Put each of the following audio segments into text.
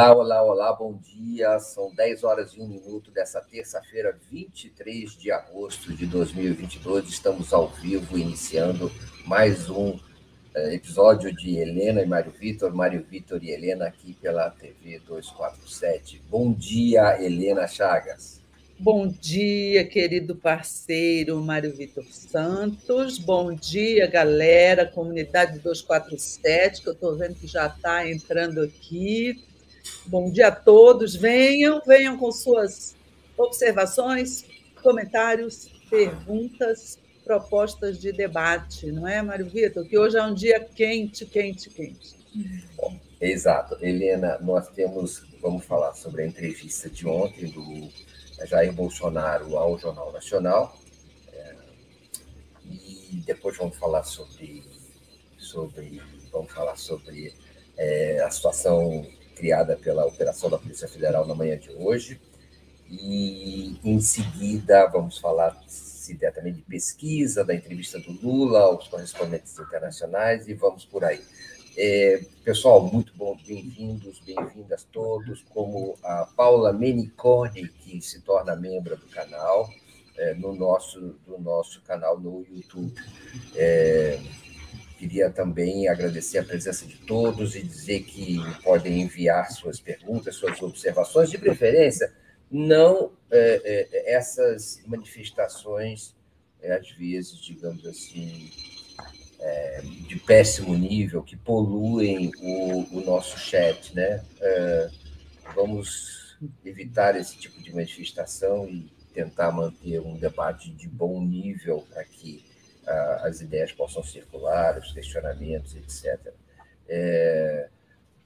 Olá, olá, olá, bom dia. São 10 horas e 1 minuto dessa terça-feira, 23 de agosto de 2022. Estamos ao vivo, iniciando mais um eh, episódio de Helena e Mário Vitor, Mário Vitor e Helena aqui pela TV 247. Bom dia, Helena Chagas. Bom dia, querido parceiro Mário Vitor Santos. Bom dia, galera, comunidade 247, que eu estou vendo que já está entrando aqui. Bom dia a todos. Venham, venham com suas observações, comentários, perguntas, propostas de debate, não é, Mário Vitor? Que hoje é um dia quente, quente, quente. Exato. Helena, nós temos, vamos falar sobre a entrevista de ontem do Jair Bolsonaro ao Jornal Nacional. É, e depois vamos falar sobre, sobre vamos falar sobre é, a situação criada pela operação da Polícia Federal na manhã de hoje. E em seguida vamos falar, se der também, de pesquisa, da entrevista do Lula aos correspondentes internacionais e vamos por aí. É, pessoal, muito bom, bem-vindos, bem-vindas todos, como a Paula Menicone, que se torna membro do canal, é, no nosso, do nosso canal no YouTube. É, Queria também agradecer a presença de todos e dizer que podem enviar suas perguntas, suas observações, de preferência, não é, é, essas manifestações, é, às vezes, digamos assim, é, de péssimo nível, que poluem o, o nosso chat. Né? É, vamos evitar esse tipo de manifestação e tentar manter um debate de bom nível aqui as ideias possam circular, os questionamentos, etc. É,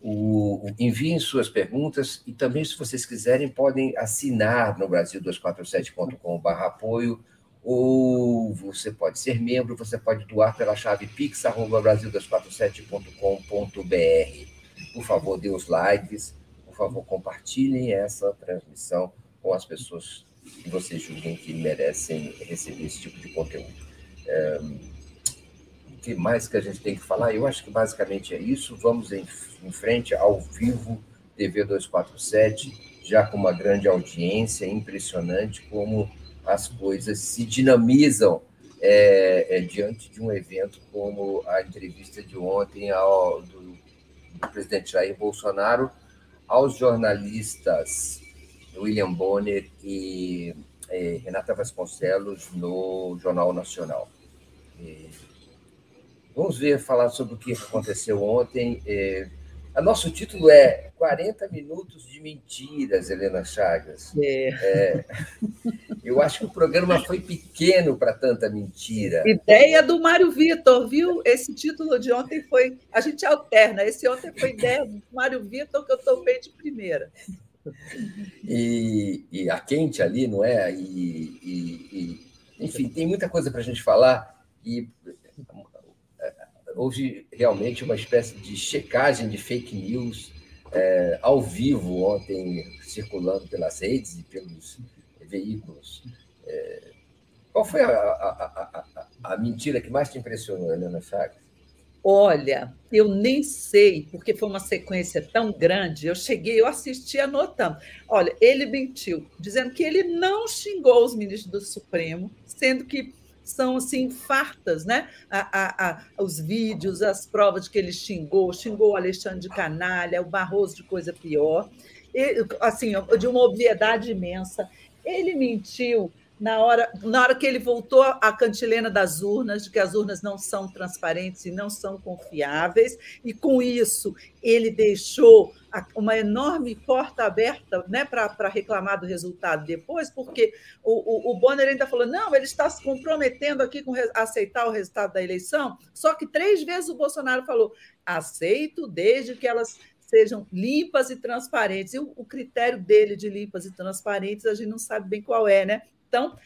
o, enviem suas perguntas e também, se vocês quiserem, podem assinar no Brasil247.com.br apoio ou você pode ser membro, você pode doar pela chave pix.brasil247.com.br. Por favor, dê os likes, por favor, compartilhem essa transmissão com as pessoas que vocês julguem que merecem receber esse tipo de conteúdo. É, o que mais que a gente tem que falar? Eu acho que basicamente é isso. Vamos em, em frente ao vivo, TV 247, já com uma grande audiência, impressionante como as coisas se dinamizam é, é, diante de um evento como a entrevista de ontem ao, do, do presidente Jair Bolsonaro aos jornalistas William Bonner e é, Renata Vasconcelos no Jornal Nacional. É, vamos ver, falar sobre o que aconteceu ontem. É, a nosso título é 40 minutos de mentiras, Helena Chagas. É. É, eu acho que o programa foi pequeno para tanta mentira. Ideia do Mário Vitor, viu? Esse título de ontem foi. A gente alterna. Esse ontem foi ideia do Mário Vitor, que eu topei de primeira. E, e, a quente ali, não é? E, e, e enfim, tem muita coisa para a gente falar e é, houve realmente uma espécie de checagem de fake news é, ao vivo ontem, circulando pelas redes e pelos veículos. É, qual foi a, a, a, a, mentira que mais te impressionou, Helena Chagas? Olha, eu nem sei, porque foi uma sequência tão grande. Eu cheguei, eu assisti anotando. Olha, ele mentiu, dizendo que ele não xingou os ministros do Supremo, sendo que são assim fartas, né? A, a, a, os vídeos, as provas que ele xingou, xingou o Alexandre de canalha, o Barroso de coisa pior, e, assim, de uma obviedade imensa. Ele mentiu na hora, na hora que ele voltou à cantilena das urnas, de que as urnas não são transparentes e não são confiáveis, e com isso ele deixou uma enorme porta aberta né, para reclamar do resultado depois, porque o, o, o, Bonner ainda falou: não, ele está se comprometendo aqui com aceitar o resultado da eleição, só que três vezes o Bolsonaro falou: aceito desde que elas sejam limpas e transparentes. E o, o critério dele de limpas e transparentes, a gente não sabe bem qual é, né? Então,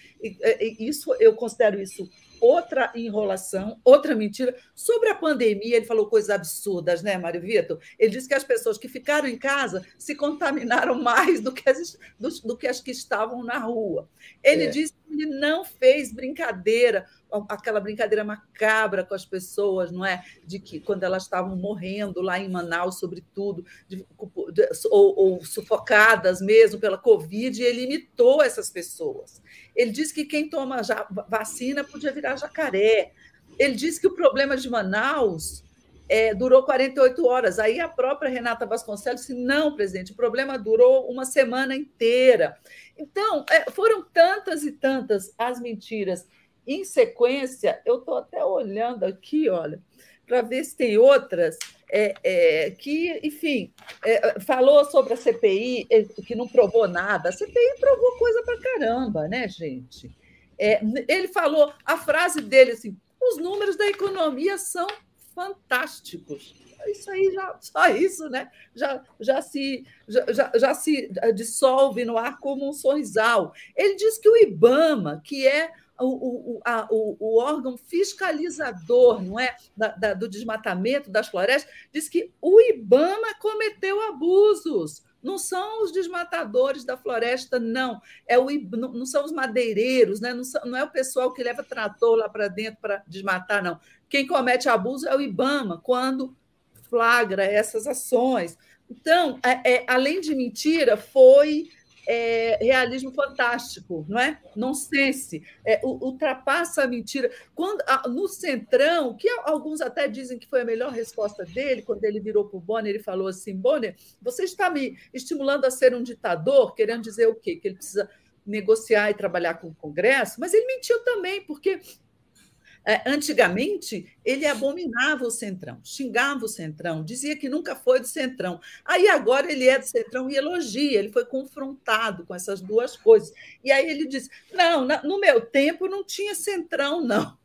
isso eu considero isso outra enrolação, outra mentira. Sobre a pandemia, ele falou coisas absurdas, né, Mário Vitor? Ele disse que as pessoas que ficaram em casa se contaminaram mais do que as, do, do que, as que estavam na rua. Ele é. disse que ele não fez brincadeira, aquela brincadeira macabra com as pessoas, não é? De que quando elas estavam morrendo lá em Manaus, sobretudo, de, ou, ou, sufocadas mesmo pela Covid, ele imitou essas pessoas. Ele disse que quem toma já, vacina podia virar jacaré. Ele disse que o problema de Manaus é, durou 48 horas. Aí a própria Renata Vasconcelos disse: não, presidente, o problema durou uma semana inteira. Então, é, foram tantas e tantas as mentiras em sequência. Eu estou até olhando aqui, olha, para ver se tem outras. É, é, que, enfim, é, falou sobre a CPI, é, que não provou nada. A CPI provou coisa para caramba, né, gente? É, ele falou, a frase dele assim: os números da economia são fantásticos. Isso aí já só isso, né? Já, já se já, já, já se dissolve no ar como um sorrisal. Ele diz que o IBAMA, que é o, o, a, o, o, órgão fiscalizador não é, da, da, do desmatamento das florestas, diz que o IBAMA cometeu abusos. Não são os desmatadores da floresta, não. É o, não são os madeireiros, né? não, são, não é o pessoal que leva trator lá para dentro para desmatar, não. Quem comete abuso é o IBAMA, quando flagra essas ações. Então, é, é, além de mentira, foi é, realismo fantástico, não é? Nonsense, é, ultrapassa a mentira. Quando, no Centrão, que alguns até dizem que foi a melhor resposta dele, quando ele virou para o Bonner, ele falou assim: Bonner, você está me estimulando a ser um ditador, querendo dizer o quê? Que ele precisa negociar e trabalhar com o Congresso, mas ele mentiu também, porque antigamente, ele abominava o Centrão, xingava o Centrão, dizia que nunca foi do Centrão. Aí agora ele é do Centrão e elogia, ele foi confrontado com essas duas coisas. E aí ele diz: não, no meu tempo não tinha Centrão, não.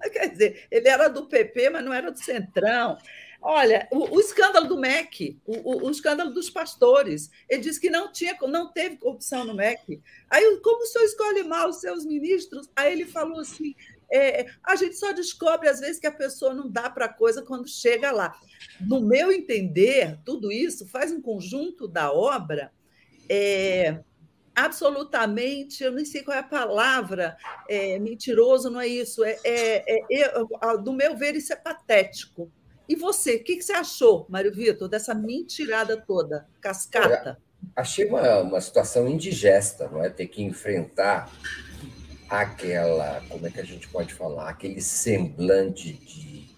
Quer dizer, ele era do PP, mas não era do Centrão. Olha, o, o escândalo do MEC, o, o, o, escândalo dos pastores. Ele disse que não tinha, não teve corrupção no MEC. Aí, como o senhor escolhe mal os seus ministros? Aí ele falou assim: é, a gente só descobre, às vezes, que a pessoa não dá para a coisa quando chega lá. No meu entender, tudo isso faz um conjunto da obra é, absolutamente, eu nem sei qual é a palavra, é, mentiroso, não é isso. É, é, é, do meu ver, isso é patético. E você, o que, que você achou, Mário Vitor, dessa mentirada toda, cascata? achei uma, uma situação indigesta, não é? Ter que enfrentar aquela, como é que a gente pode falar, aquele semblante de,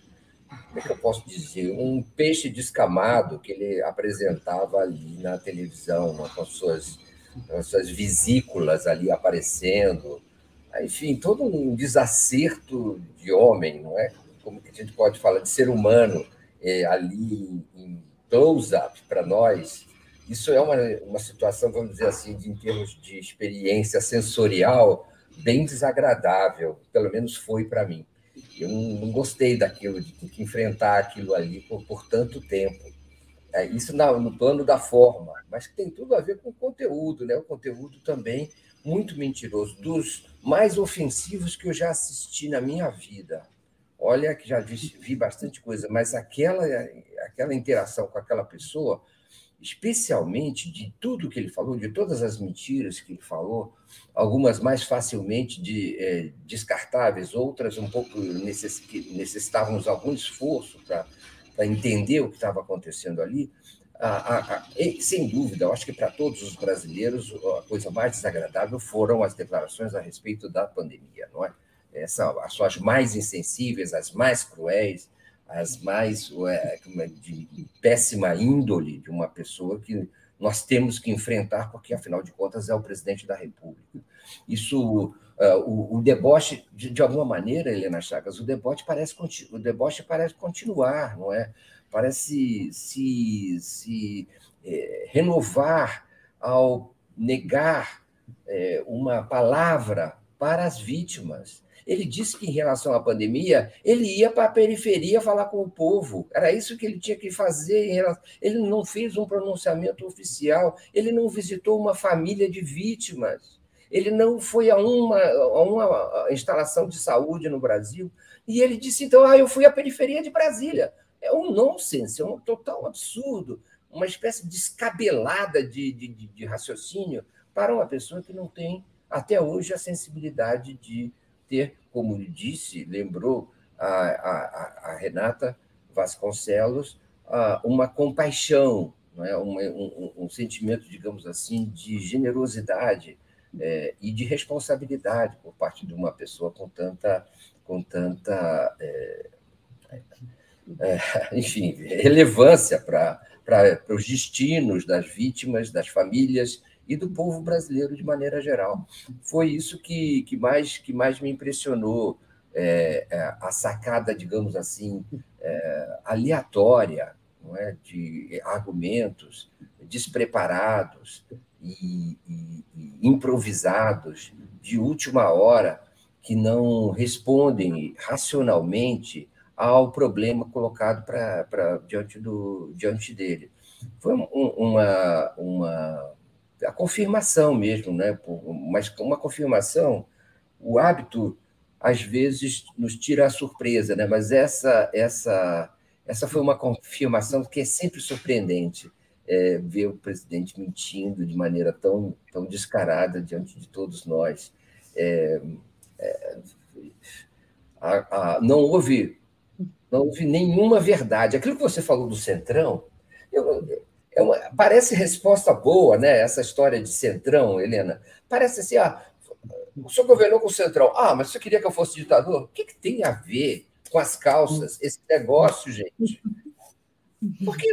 como é que eu posso dizer, um peixe descamado que ele apresentava ali na televisão, com as suas, com as suas vesículas ali aparecendo, enfim, todo um desacerto de homem, não é? Como que a gente pode falar de ser humano é, ali em close-up para nós, isso é uma, uma situação, vamos dizer assim, de, em termos de experiência sensorial, bem desagradável, pelo menos foi para mim. Eu não, gostei daquilo, de ter que enfrentar aquilo ali por, por tanto tempo. É, isso na, no plano da forma, mas tem tudo a ver com o conteúdo, né? O conteúdo também muito mentiroso, dos mais ofensivos que eu já assisti na minha vida. Olha que já vi, vi bastante coisa, mas aquela, aquela interação com aquela pessoa especialmente de tudo que ele falou, de todas as mentiras que ele falou, algumas mais facilmente de, é, descartáveis, outras um pouco necess, que necessitavam de algum esforço para entender o que estava acontecendo ali. e, sem dúvida, eu acho que para todos os brasileiros a coisa mais desagradável foram as declarações a respeito da pandemia, não é? Essa, as suas mais insensíveis, as mais cruéis, as mais é, de péssima índole de uma pessoa que nós temos que enfrentar, porque, afinal de contas, é o presidente da República. Isso, uh, o, o, deboche, de, de, alguma maneira, Helena Chagas, o deboche parece, o deboche parece continuar, não é? Parece se, se é, renovar ao negar é, uma palavra para as vítimas. Ele disse que, em relação à pandemia, ele ia para a periferia falar com o povo. Era isso que ele tinha que fazer. Ele não fez um pronunciamento oficial, ele não visitou uma família de vítimas, ele não foi a uma, a uma instalação de saúde no Brasil. E ele disse: então, ah, eu fui à periferia de Brasília. É um nonsense, é um total absurdo, uma espécie descabelada de, de, de raciocínio para uma pessoa que não tem, até hoje, a sensibilidade de ter, como disse, lembrou a, a, a Renata Vasconcelos, uma compaixão é? um, um, um sentimento, digamos assim, de generosidade é, e de responsabilidade por parte de uma pessoa com tanta, com tanta é, é, enfim, relevância para os destinos das vítimas, das famílias e do povo brasileiro de maneira geral. Foi isso que, que, mais, que mais me impressionou, é, é a sacada, digamos assim, é, aleatória é, de argumentos despreparados e, e, e improvisados de última hora que não respondem racionalmente ao problema colocado pra, diante, do, diante dele. Foi uma, uma a confirmação mesmo, né? mas uma confirmação, o hábito às vezes nos tira a surpresa, né? mas essa, essa, essa foi uma confirmação que é sempre surpreendente. É, ver o presidente mentindo de maneira tão, tão descarada diante de todos nós. É, é, a, a, não houve não houve nenhuma verdade. Aquilo que você falou do Centrão, eu, é uma, parece resposta boa, né? Essa história de Centrão, Helena. Parece assim, ah, o senhor governou com o Centrão. Ah, mas você queria que eu fosse ditador? O que, que tem a ver com as calças, esse negócio, gente? Porque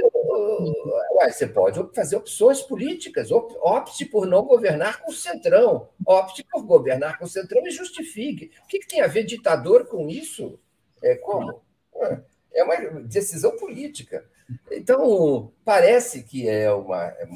ué, você pode fazer opções políticas, opte por não governar com o Centrão, opte por governar com o Centrão e justifique. O que, que tem a ver ditador com isso? É, como? É uma decisão política. Então, parece que é uma. É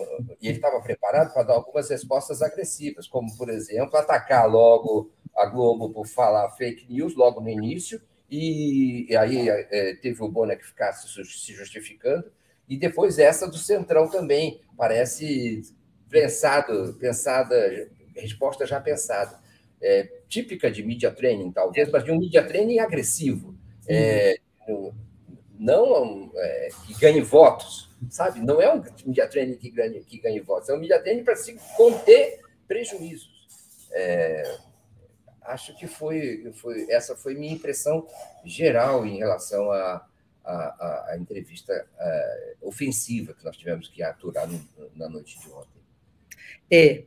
e ele estava preparado para dar algumas respostas agressivas, como, por exemplo, atacar logo a Globo por falar fake news logo no início, e, e aí é, teve o Bonner que ficasse se justificando, e depois essa do Centrão também, parece pensado, pensada, resposta já pensada. É, típica de media training, talvez, mas de um media training agressivo. É, não é, que ganhe votos, sabe? Não é um media training que ganhe, que ganhe votos, é um media training para se conter prejuízos. É, acho que foi, foi essa foi minha impressão geral em relação à a, a, a, entrevista é, ofensiva que nós tivemos que aturar no, na noite de ontem. É,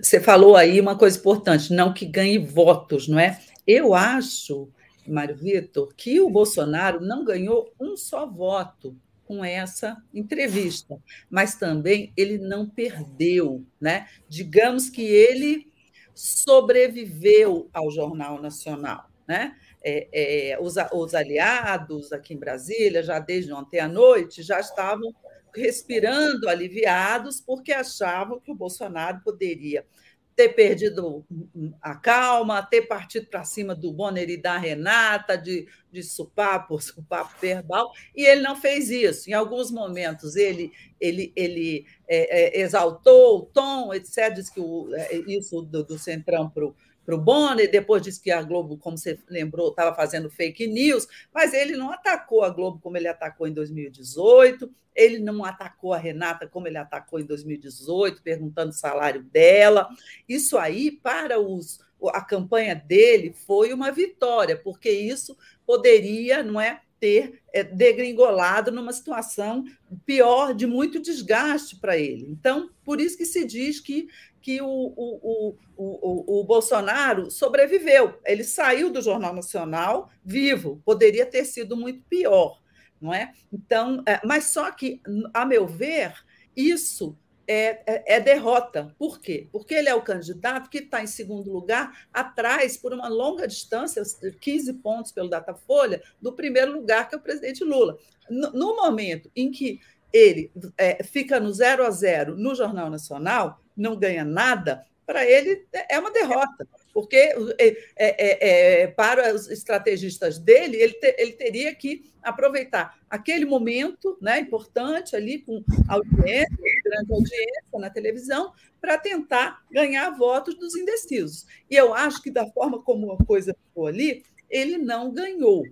você falou aí uma coisa importante, não que ganhe votos, não é? Eu acho Mário Vitor, que o Bolsonaro não ganhou um só voto com essa entrevista, mas também ele não perdeu, né? Digamos que ele sobreviveu ao Jornal Nacional, né? É, é, os, os aliados aqui em Brasília, já desde ontem à noite, já estavam respirando aliviados porque achavam que o Bolsonaro poderia ter perdido a calma, ter partido para cima do Bonner e da Renata, de, de supapo, supapo verbal, e ele não fez isso. Em alguns momentos ele, ele, ele é, é, exaltou o tom, etc., disse que o, é, isso do, do Centrão para o para o Bonner, depois disse que a Globo, como você lembrou, estava fazendo fake news, mas ele não atacou a Globo como ele atacou em 2018, ele não atacou a Renata como ele atacou em 2018, perguntando o salário dela. Isso aí, para os, a campanha dele, foi uma vitória, porque isso poderia, não é? ter é, degringolado numa situação pior, de muito desgaste para ele. Então, por isso que se diz que que o, o, o, o, Bolsonaro sobreviveu. Ele saiu do Jornal Nacional vivo, poderia ter sido muito pior, não é? Então, é, mas só que, a meu ver, isso é, é, é, derrota. Por quê? Porque ele é o candidato que está em segundo lugar, atrás, por uma longa distância, 15 pontos pelo Datafolha, do primeiro lugar, que é o presidente Lula. No, no momento em que ele é, fica no zero a zero no Jornal Nacional, não ganha nada, para ele é uma derrota, porque é, é, é, é, para os estrategistas dele, ele, te, ele teria que aproveitar aquele momento né, importante ali, com audiência, grande audiência na televisão, para tentar ganhar votos dos indecisos. E eu acho que, da forma como a coisa ficou ali, ele não ganhou.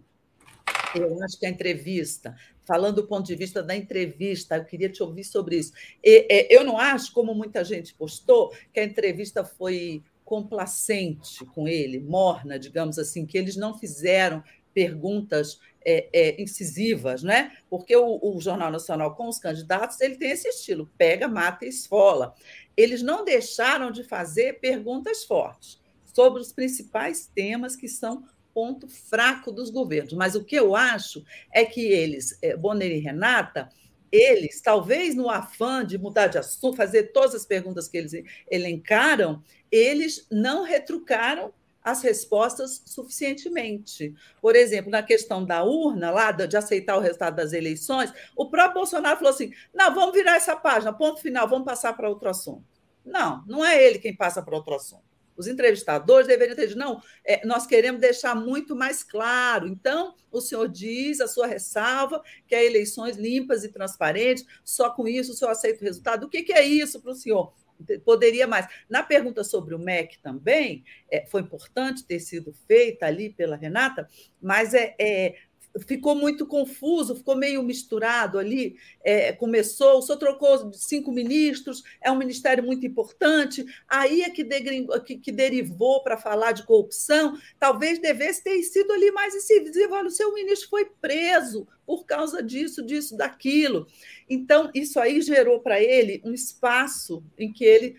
Eu acho que a entrevista falando do ponto de vista da entrevista, eu queria te ouvir sobre isso. E, é, eu não acho, como muita gente postou, que a entrevista foi complacente com ele, morna, digamos assim, que eles não fizeram perguntas é, é, incisivas, né? Porque o, o, Jornal Nacional, com os candidatos, ele tem esse estilo: pega, mata e esfola. Eles não deixaram de fazer perguntas fortes sobre os principais temas que são ponto fraco dos governos. Mas o que eu acho é que eles, é, Bonner e Renata, eles, talvez no afã de mudar de assunto, fazer todas as perguntas que eles elencaram, eles não retrucaram as respostas suficientemente. Por exemplo, na questão da urna, lá de aceitar o resultado das eleições, o próprio Bolsonaro falou assim: não, vamos virar essa página, ponto final, vamos passar para outro assunto. Não, não é ele quem passa para outro assunto. Os entrevistadores deveriam ter dito, não, é, nós queremos deixar muito mais claro. Então, o senhor diz a sua ressalva, que é eleições limpas e transparentes, só com isso o senhor aceita o resultado. O que, que é isso para o senhor? Poderia mais. Na pergunta sobre o MEC também, é, foi importante ter sido feita ali pela Renata, mas é, é ficou muito confuso, ficou meio misturado ali. É, começou, senhor trocou cinco ministros, é um ministério muito importante, aí é que, que, que derivou para falar de corrupção. Talvez devesse ter sido ali mais incisivo. Olha, o seu ministro foi preso por causa disso, disso, daquilo. Então, isso aí gerou para ele um espaço em que ele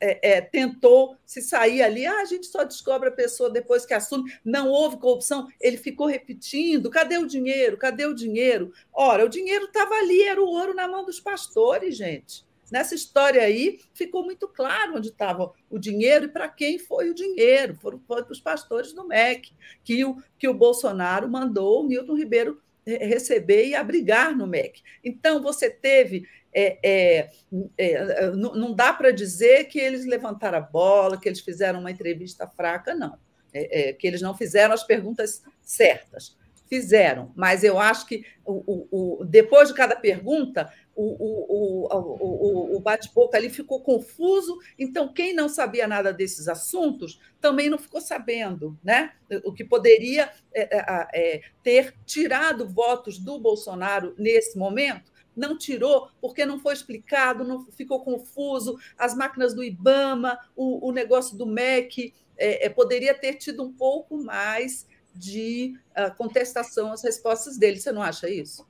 é, é, tentou se sair ali. Ah, a gente só descobre a pessoa depois que assume. Não houve corrupção. Ele ficou repetindo: cadê o dinheiro? Cadê o dinheiro? Ora, o dinheiro estava ali, era o ouro na mão dos pastores, gente. Nessa história aí, ficou muito claro onde estava o dinheiro e para quem foi o dinheiro. Foram, foram os pastores do MEC, que o, que o Bolsonaro mandou o Milton Ribeiro receber e abrigar no MEC. Então, você teve. É, é, é, não dá para dizer que eles levantaram a bola, que eles fizeram uma entrevista fraca, não. É, é, que eles não fizeram as perguntas certas. Fizeram, mas eu acho que o, o, o depois de cada pergunta, o, o, o bate-boca ali ficou confuso, então quem não sabia nada desses assuntos também não ficou sabendo, né? O que poderia é, é, é, ter tirado votos do Bolsonaro nesse momento, não tirou porque não foi explicado, não ficou confuso. As máquinas do IBAMA, o, o negócio do MEC, é, é, poderia ter tido um pouco mais de uh, contestação às respostas dele. Você não acha isso?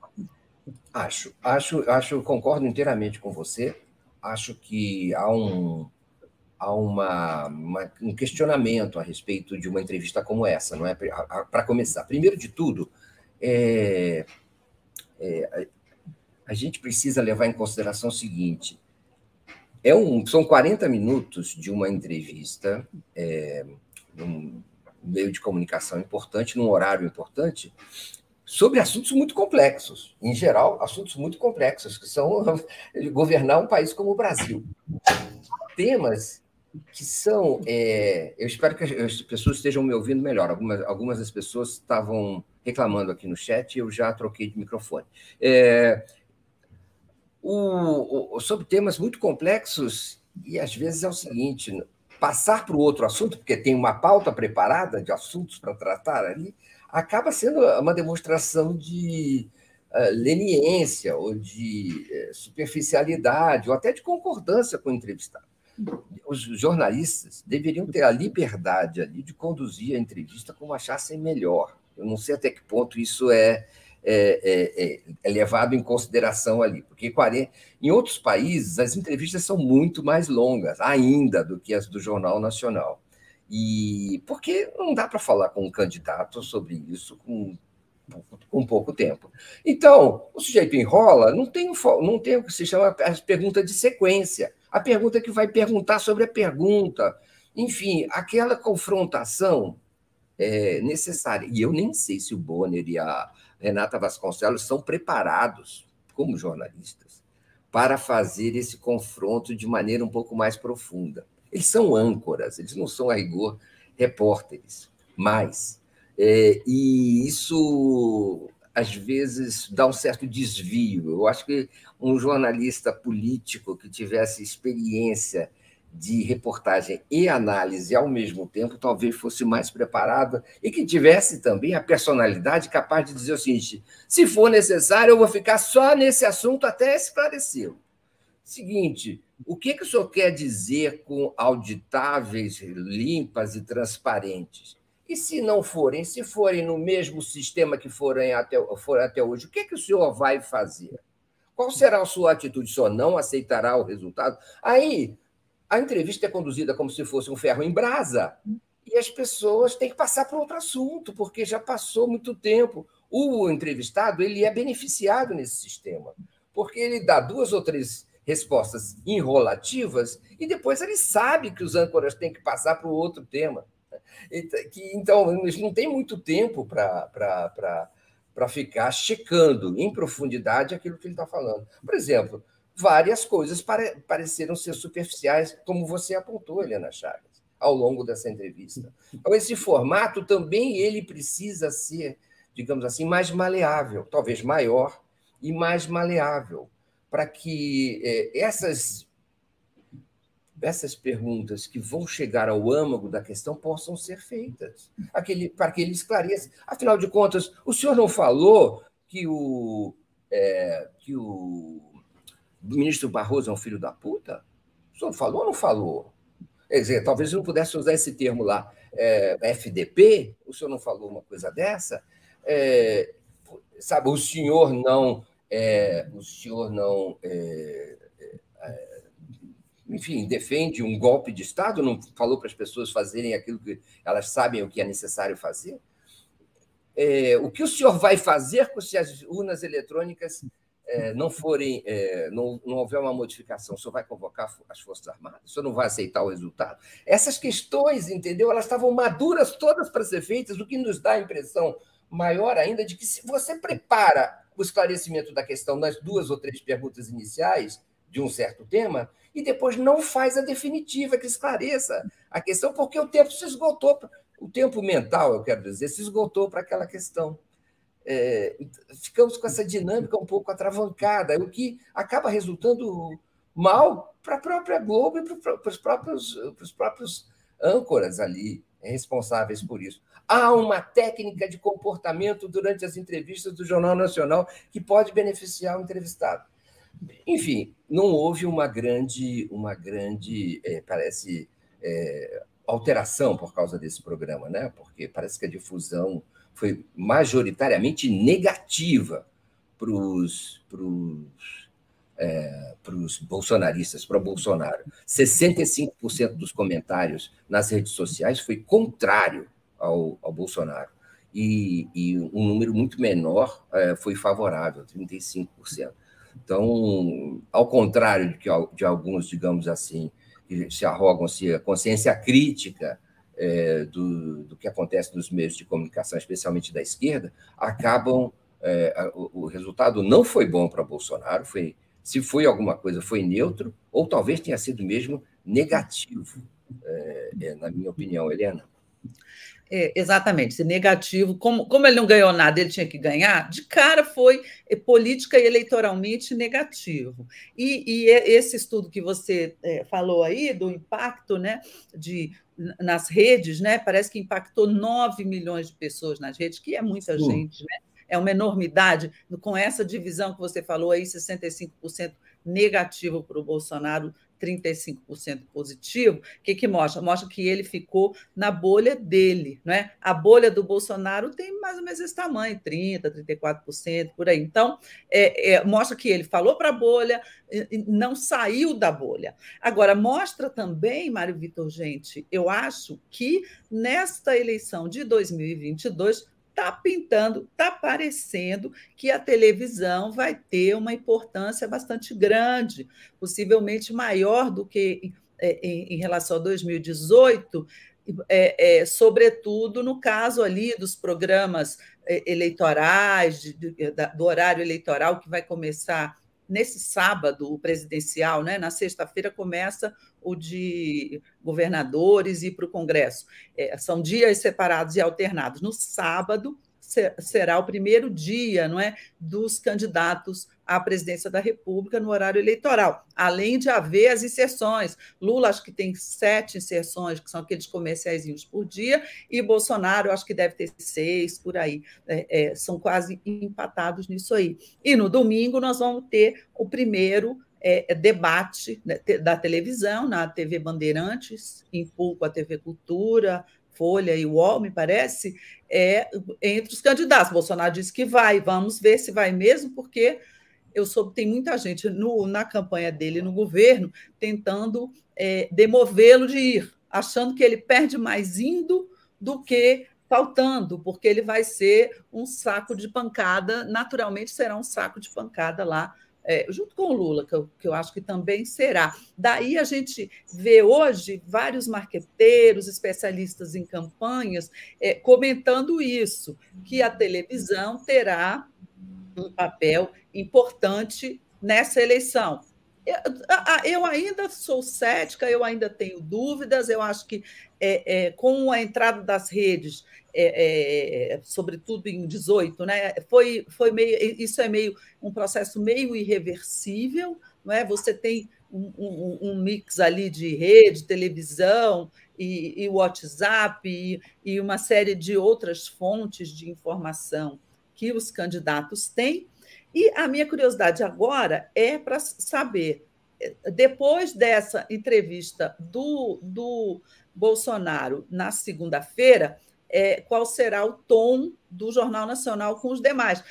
Acho, acho, acho, concordo inteiramente com você. Acho que há um, há uma, uma, um questionamento a respeito de uma entrevista como essa, não é? Para começar, primeiro de tudo, é, é, a gente precisa levar em consideração o seguinte: é um, são 40 minutos de uma entrevista é, meio de comunicação importante, num horário importante, sobre assuntos muito complexos, em geral, assuntos muito complexos, que são governar um país como o Brasil. Temas que são. É, eu espero que as pessoas estejam me ouvindo melhor. Algumas, algumas das pessoas estavam reclamando aqui no chat e eu já troquei de microfone. É, o, o, sobre temas muito complexos, e às vezes é o seguinte: passar para o outro assunto, porque tem uma pauta preparada de assuntos para tratar ali, acaba sendo uma demonstração de uh, leniência ou de uh, superficialidade ou até de concordância com o entrevistado. Os jornalistas deveriam ter a liberdade ali de conduzir a entrevista como achassem melhor. Eu não sei até que ponto isso é, é, é, é levado em consideração ali, porque 40, em outros países as entrevistas são muito mais longas ainda do que as do Jornal Nacional. E porque não dá para falar com um candidato sobre isso com, com pouco tempo. Então, o sujeito enrola, não tem, não tem o que se chama a pergunta de sequência. A pergunta que vai perguntar sobre a pergunta. Enfim, aquela confrontação é necessária. E eu nem sei se o Bonner e a Renata Vasconcelos são preparados, como jornalistas, para fazer esse confronto de maneira um pouco mais profunda. Eles são âncoras, eles não são, a rigor, repórteres. Mas, é, e isso às vezes dá um certo desvio. Eu acho que um jornalista político que tivesse experiência de reportagem e análise ao mesmo tempo, talvez fosse mais preparado e que tivesse também a personalidade capaz de dizer o seguinte: se for necessário, eu vou ficar só nesse assunto até esclarecê-lo. Seguinte, o que, que o senhor quer dizer com auditáveis, limpas e transparentes? E se não forem, se forem no mesmo sistema que forem até, até hoje, o que, que o senhor vai fazer? Qual será a sua atitude? O senhor não aceitará o resultado? Aí, a entrevista é conduzida como se fosse um ferro em brasa e as pessoas têm que passar para outro assunto, porque já passou muito tempo. O entrevistado ele é beneficiado nesse sistema, porque ele dá duas ou três respostas enrolativas e depois ele sabe que os âncoras têm que passar para o outro tema. Então, eles não têm muito tempo para ficar checando em profundidade aquilo que ele está falando. Por exemplo, várias coisas pare, pareceram ser superficiais, como você apontou, Helena Chagas, ao longo dessa entrevista. Então, esse formato também ele precisa ser, digamos assim, mais maleável, talvez maior e mais maleável, para que é, essas essas perguntas que vão chegar ao âmago da questão possam ser feitas, aquele, para que ele esclareça. Afinal de contas, o senhor não falou que o, é, que o ministro Barroso é um filho da puta? O senhor falou ou não falou? Quer dizer, talvez eu não pudesse usar esse termo lá, é, FDP, o senhor não falou uma coisa dessa? É, sabe, o senhor não. É, o senhor não é, é, enfim, defende um golpe de Estado, não falou para as pessoas fazerem aquilo que elas sabem o que é necessário fazer? É, o que o senhor vai fazer se as urnas eletrônicas é, não forem, é, não, não houver uma modificação? O senhor vai convocar as Forças Armadas? O senhor não vai aceitar o resultado? Essas questões, entendeu? Elas estavam maduras todas para ser feitas, o que nos dá a impressão maior ainda de que se você prepara o esclarecimento da questão nas duas ou três perguntas iniciais de um certo tema, e depois não faz a definitiva, que esclareça a questão, porque o tempo se esgotou, o tempo mental, eu quero dizer, se esgotou para aquela questão. É, ficamos com essa dinâmica um pouco atravancada, o que acaba resultando mal para a própria Globo e para os próprios, os próprios âncoras ali responsáveis por isso. Há uma técnica de comportamento durante as entrevistas do Jornal Nacional que pode beneficiar o entrevistado. Enfim, não houve uma grande, uma grande é, parece, é, alteração por causa desse programa, né? porque parece que a difusão foi majoritariamente negativa para os é, bolsonaristas, para Bolsonaro. 65% dos comentários nas redes sociais foi contrário ao, ao Bolsonaro. E, e, um número muito menor é, foi favorável, 35%. Então, ao contrário de, que, de alguns, digamos assim, que se arrogam-se a consciência crítica é, do, do que acontece nos meios de comunicação, especialmente da esquerda, acabam. É, o, o, resultado não foi bom para Bolsonaro, foi, se foi alguma coisa, foi neutro, ou talvez tenha sido mesmo negativo, é, é na minha opinião, Helena. É, exatamente, esse negativo, como, como ele não ganhou nada, ele tinha que ganhar, de cara foi é, política e eleitoralmente negativo. E, e esse estudo que você é, falou aí, do impacto né, de, nas redes, né, parece que impactou 9 milhões de pessoas nas redes, que é muita gente, né? é uma enormidade, com essa divisão que você falou aí, 65% negativo para o Bolsonaro, 35% positivo, o que, que mostra? Mostra que ele ficou na bolha dele, não é? A bolha do Bolsonaro tem mais ou menos esse tamanho, 30%, 34%, por aí. Então, é, é, mostra que ele falou para a bolha, não saiu da bolha. Agora, mostra também, Mário Vitor, gente, eu acho que nesta eleição de 2022 está pintando, está parecendo que a televisão vai ter uma importância bastante grande, possivelmente maior do que é, em, em relação a 2018, é, é, sobretudo no caso ali dos programas é, eleitorais, de, de, do horário eleitoral que vai começar nesse sábado, o presidencial, né? na sexta-feira começa o de governadores e para o Congresso. É, são dias separados e alternados. No sábado será o primeiro dia não é, dos candidatos à presidência da República no horário eleitoral, além de haver as inserções. Lula acho que tem sete inserções, que são aqueles comerciais por dia, e Bolsonaro acho que deve ter seis por aí. É, é, são quase empatados nisso aí. E no domingo nós vamos ter o primeiro é, debate né, da televisão, na TV Bandeirantes, em pouco a TV Cultura, Folha e UOL, me parece, é entre os candidatos. Bolsonaro disse que vai, vamos ver se vai mesmo, porque eu soube tem muita gente no, na campanha dele, no governo, tentando é, demovê-lo de ir, achando que ele perde mais indo do que faltando, porque ele vai ser um saco de pancada, naturalmente será um saco de pancada lá é, junto com o Lula, que eu, que eu acho que também será. Daí a gente vê hoje vários marqueteiros, especialistas em campanhas, é, comentando isso, que a televisão terá um papel importante nessa eleição. Eu ainda sou cética, eu ainda tenho dúvidas, eu acho que é, é, com a entrada das redes, é, é sobretudo em 18, né, foi, foi meio, isso é meio um processo meio irreversível, não é? Você tem um, um, um mix ali de rede, televisão e, e WhatsApp e, e uma série de outras fontes de informação que os candidatos têm e a minha curiosidade agora é para saber, depois dessa entrevista do, do Bolsonaro na segunda-feira, é, qual será o tom do Jornal Nacional com os demais.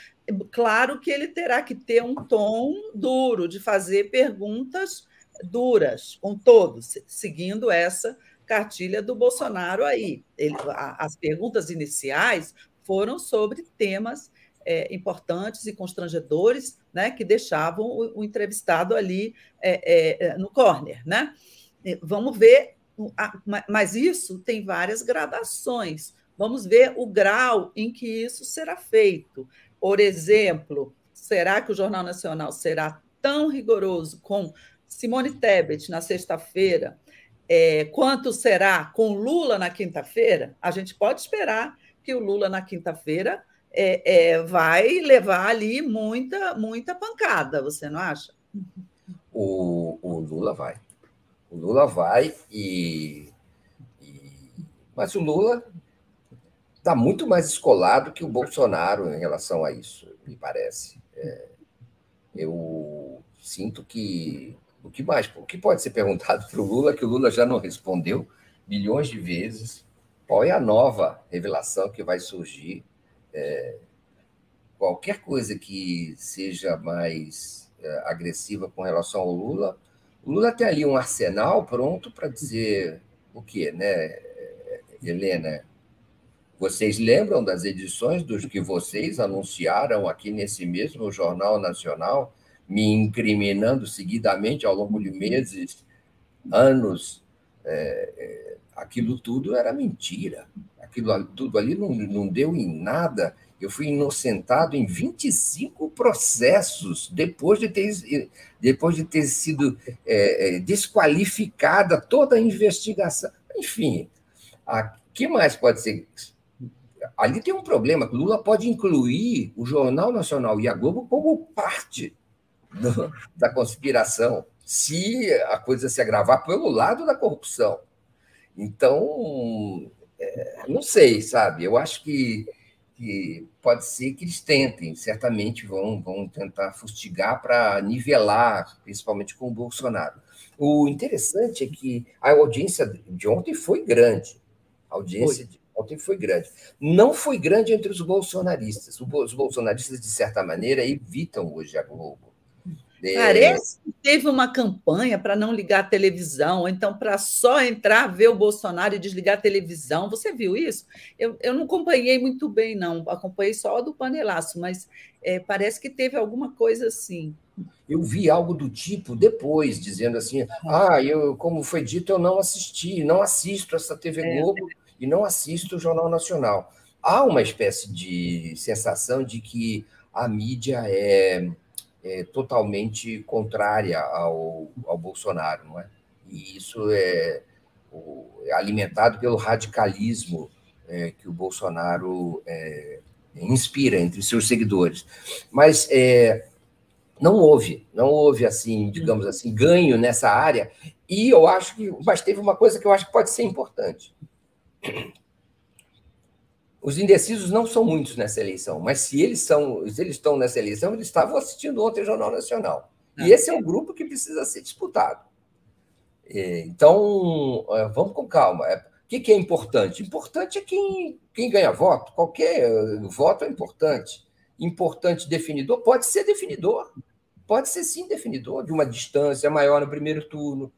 Claro que ele terá que ter um tom duro, de fazer perguntas duras com todos, seguindo essa cartilha do Bolsonaro aí. Ele, as perguntas iniciais foram sobre temas é, importantes e constrangedores, né, que deixavam o, o entrevistado ali é, é, no corner, né? Vamos ver, mas isso tem várias gradações. Vamos ver o grau em que isso será feito. Por exemplo, será que o Jornal Nacional será tão rigoroso com Simone Tebet na sexta-feira, é, quanto será com Lula na quinta-feira? A gente pode esperar que o Lula na quinta-feira é, é, vai levar ali muita, muita pancada, você não acha? O, o Lula vai. O Lula vai e, e mas o Lula está muito mais escolado que o Bolsonaro em relação a isso, me parece. É, eu sinto que o que mais, o que pode ser perguntado para o Lula que o Lula já não respondeu milhões de vezes. Qual é a nova revelação que vai surgir é, qualquer coisa que seja mais é, agressiva com relação ao Lula, o Lula tem ali um arsenal pronto para dizer o quê, né, Helena? Vocês lembram das edições dos que vocês anunciaram aqui nesse mesmo Jornal Nacional, me incriminando seguidamente ao longo de meses, anos? É, é, aquilo tudo era mentira aquilo tudo ali não, não deu em nada. Eu fui inocentado em 25 processos depois de ter, depois de ter sido é, é, desqualificada toda a investigação. Enfim, o que mais pode ser? Ali tem um problema. Lula pode incluir o Jornal Nacional e a Globo como parte do, da conspiração, se a coisa se agravar pelo lado da corrupção. Então, é, não sei, sabe? Eu acho que, que pode ser que eles tentem, certamente vão, vão tentar fustigar para nivelar, principalmente com o Bolsonaro. O interessante é que a audiência de ontem foi grande. A audiência foi. de ontem foi grande. Não foi grande entre os bolsonaristas. Os bolsonaristas, de certa maneira, evitam hoje a Globo. Parece que teve uma campanha para não ligar a televisão, ou então para só entrar, ver o Bolsonaro e desligar a televisão. Você viu isso? Eu, eu não acompanhei muito bem, não. Acompanhei só do panelaço, mas é, parece que teve alguma coisa assim. Eu vi algo do tipo depois, dizendo assim: ah, eu, como foi dito, eu não assisti, não assisto essa TV é. Globo é. e não assisto o Jornal Nacional. Há uma espécie de sensação de que a mídia é é, totalmente contrária ao, ao Bolsonaro, não é? E isso é, o, é alimentado pelo radicalismo é, que o Bolsonaro é, inspira entre seus seguidores. Mas é, não houve, não houve assim, digamos assim, ganho nessa área. E eu acho que, mas teve uma coisa que eu acho que pode ser importante. Os indecisos não são muitos nessa eleição, mas se eles são, se eles estão nessa eleição, eles estavam assistindo ontem o Jornal Nacional. E ah. esse é o grupo que precisa ser disputado. Então, é, vamos com calma. É, O que, que é importante? Importante é quem, quem ganha voto. Qualquer voto é importante. Importante definidor pode ser definidor. Pode ser sim definidor de uma distância maior no primeiro turno,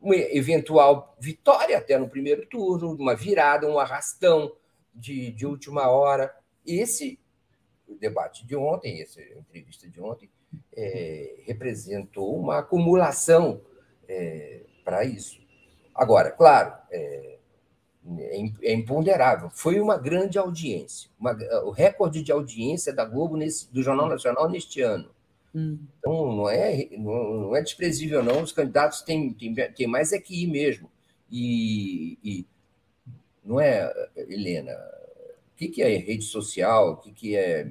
uma eventual vitória até no primeiro turno, uma virada, um arrastão de, de última hora. Esse debate de ontem, essa entrevista de ontem, é, representou uma acumulação é, para isso. Agora, claro, é, é, imponderável. Foi uma grande audiência, uma, o recorde de audiência da Globo nesse, do Jornal Nacional neste ano. Hum. Então, não é, não, não, é desprezível, não. Os candidatos têm, têm, têm mais é que ir mesmo. E, e não é, Helena, o que, que é rede social, o que, que é.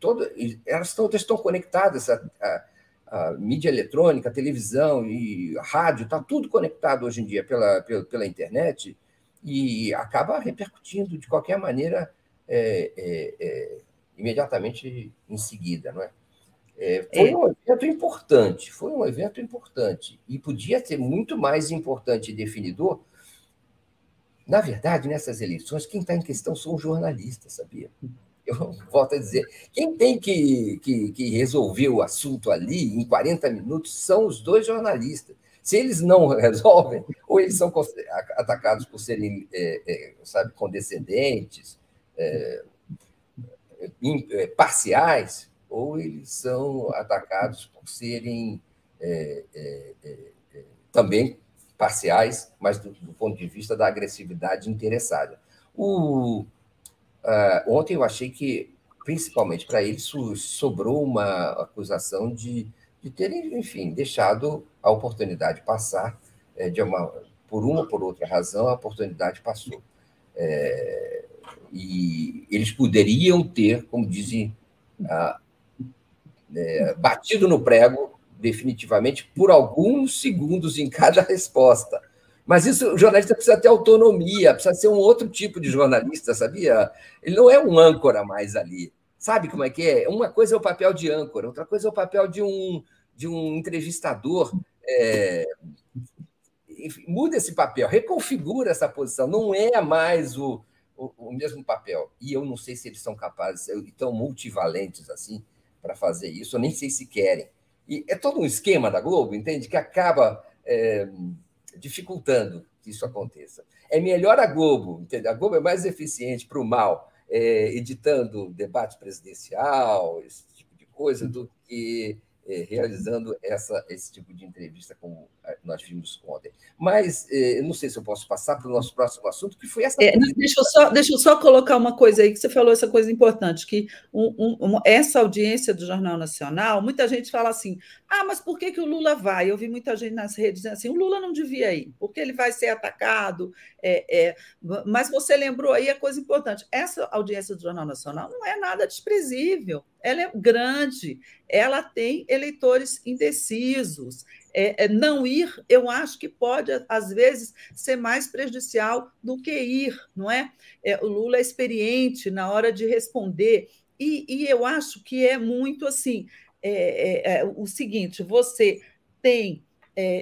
Todo, elas todas estão conectadas, a, a, a mídia eletrônica, a televisão e a rádio, está tudo conectado hoje em dia pela, pela, pela, internet e acaba repercutindo de qualquer maneira é, é, é, imediatamente em seguida, não é? É, foi é. um evento importante, foi um evento importante. E podia ser muito mais importante e definidor. Na verdade, nessas eleições, quem está em questão são os jornalistas, sabia? Eu volto a dizer, quem tem que, que, que resolver o assunto ali em 40 minutos são os dois jornalistas. Se eles não resolvem, ou eles são atacados por serem, é, é, sabe, condescendentes, é, parciais, ou eles são atacados por serem também parciais, mas do, do, ponto de vista da agressividade interessada. O, uh, ontem eu achei que, principalmente para eles, sobrou uma acusação de, de terem, enfim, deixado a oportunidade passar, é, de uma, por uma ou por outra razão, a oportunidade passou. É, e eles poderiam ter, como dizem, é, batido no prego, definitivamente, por alguns segundos em cada resposta. Mas isso, o jornalista precisa ter autonomia, precisa ser um outro tipo de jornalista, sabia? Ele não é um âncora mais ali. Sabe como é que é? Uma coisa é o papel de âncora, outra coisa é o papel de um, de um entrevistador. É... Muda esse papel, reconfigura essa posição. Não é mais o, o, o mesmo papel. E eu não sei se eles são capazes, tão multivalentes assim, para fazer isso, eu nem sei se querem. E é todo um esquema da Globo, entende? Que acaba é, dificultando que isso aconteça. É melhor a Globo, entende? A Globo é mais eficiente para o mal, é, editando debate presidencial, esse tipo de coisa, do que é, realizando essa, esse tipo de entrevista como nós vimos ontem. Mas é, eu não sei se eu posso passar para o nosso próximo assunto, que foi essa. É, deixa, eu só, deixa eu só colocar uma coisa aí, que você falou essa coisa importante, que um, um, essa audiência do Jornal Nacional, muita gente fala assim: ah, mas por que, que o Lula vai? Eu vi muita gente nas redes dizendo assim: o Lula não devia ir, porque ele vai ser atacado. É, é, mas você lembrou aí a coisa importante: essa audiência do Jornal Nacional não é nada desprezível, ela é grande, ela tem eleitores indecisos. É, é, não ir, eu acho que pode, às vezes, ser mais prejudicial do que ir, não é? é o Lula é experiente na hora de responder, e, e eu acho que é muito assim é, é, é, o seguinte: você tem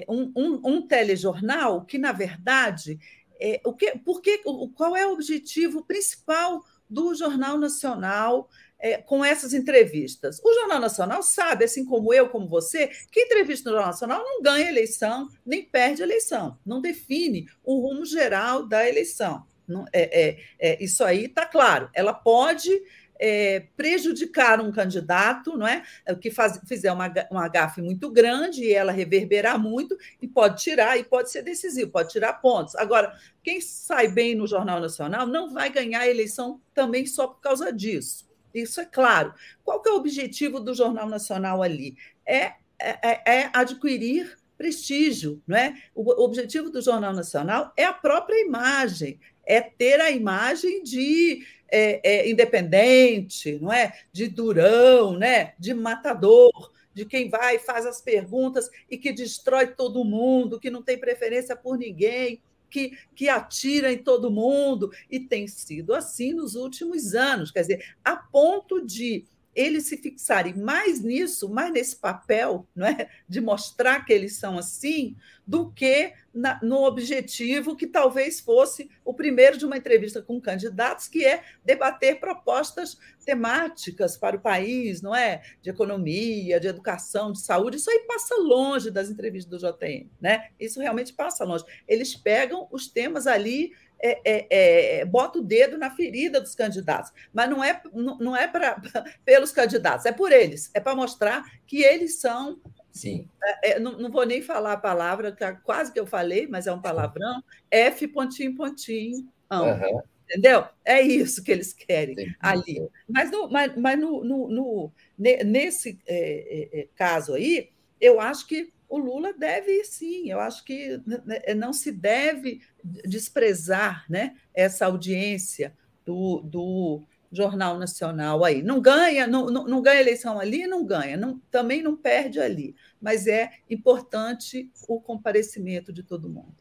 um, um, um, telejornal que, na verdade, é, o que, porque, qual é o objetivo principal do Jornal Nacional? É, com essas entrevistas. O Jornal Nacional sabe, assim como eu, como você, que entrevista no Jornal Nacional não ganha eleição, nem perde eleição, não define o rumo geral da eleição. Não, é, é, é isso aí está claro. Ela pode é, prejudicar um candidato, não é? que faz, fizer uma, uma gafe muito grande e ela reverberar muito, e pode tirar, e pode ser decisivo, pode tirar pontos. Agora, quem sai bem no Jornal Nacional não vai ganhar a eleição também só por causa disso. Isso é claro. Qual é o objetivo do Jornal Nacional ali? É, é, é adquirir prestígio, não é? O objetivo do Jornal Nacional é a própria imagem, é ter a imagem de é, é, independente, não é? De durão, né? De matador, de quem vai e faz as perguntas e que destrói todo mundo, que não tem preferência por ninguém, que, que atira em todo mundo. E tem sido assim nos últimos anos, quer dizer, a ponto de eles se fixarem mais nisso, mais nesse papel, não é, de mostrar que eles são assim, do que na, no objetivo que talvez fosse o primeiro de uma entrevista com candidatos, que é debater propostas temáticas para o país, não é, de economia, de educação, de saúde. Isso aí passa longe das entrevistas do JN, né? Isso realmente passa longe. Eles pegam os temas ali é, é, é, bota o dedo na ferida dos candidatos, mas não é, não, é pra, pelos candidatos, é por eles, é para mostrar que eles são. Sim. É, é, não, não, vou nem falar a palavra, que quase que eu falei, mas é um palavrão, F pontinho, pontinho, uhum. Entendeu? É isso que eles querem Sim. ali. Mas, no, mas, mas no, no, no nesse é, caso aí, eu acho que o Lula deve sim, eu acho que né, não se deve desprezar né, essa audiência do, do Jornal Nacional aí. Não ganha, não, não, não ganha eleição ali, não ganha, não, também não perde ali, mas é importante o comparecimento de todo mundo.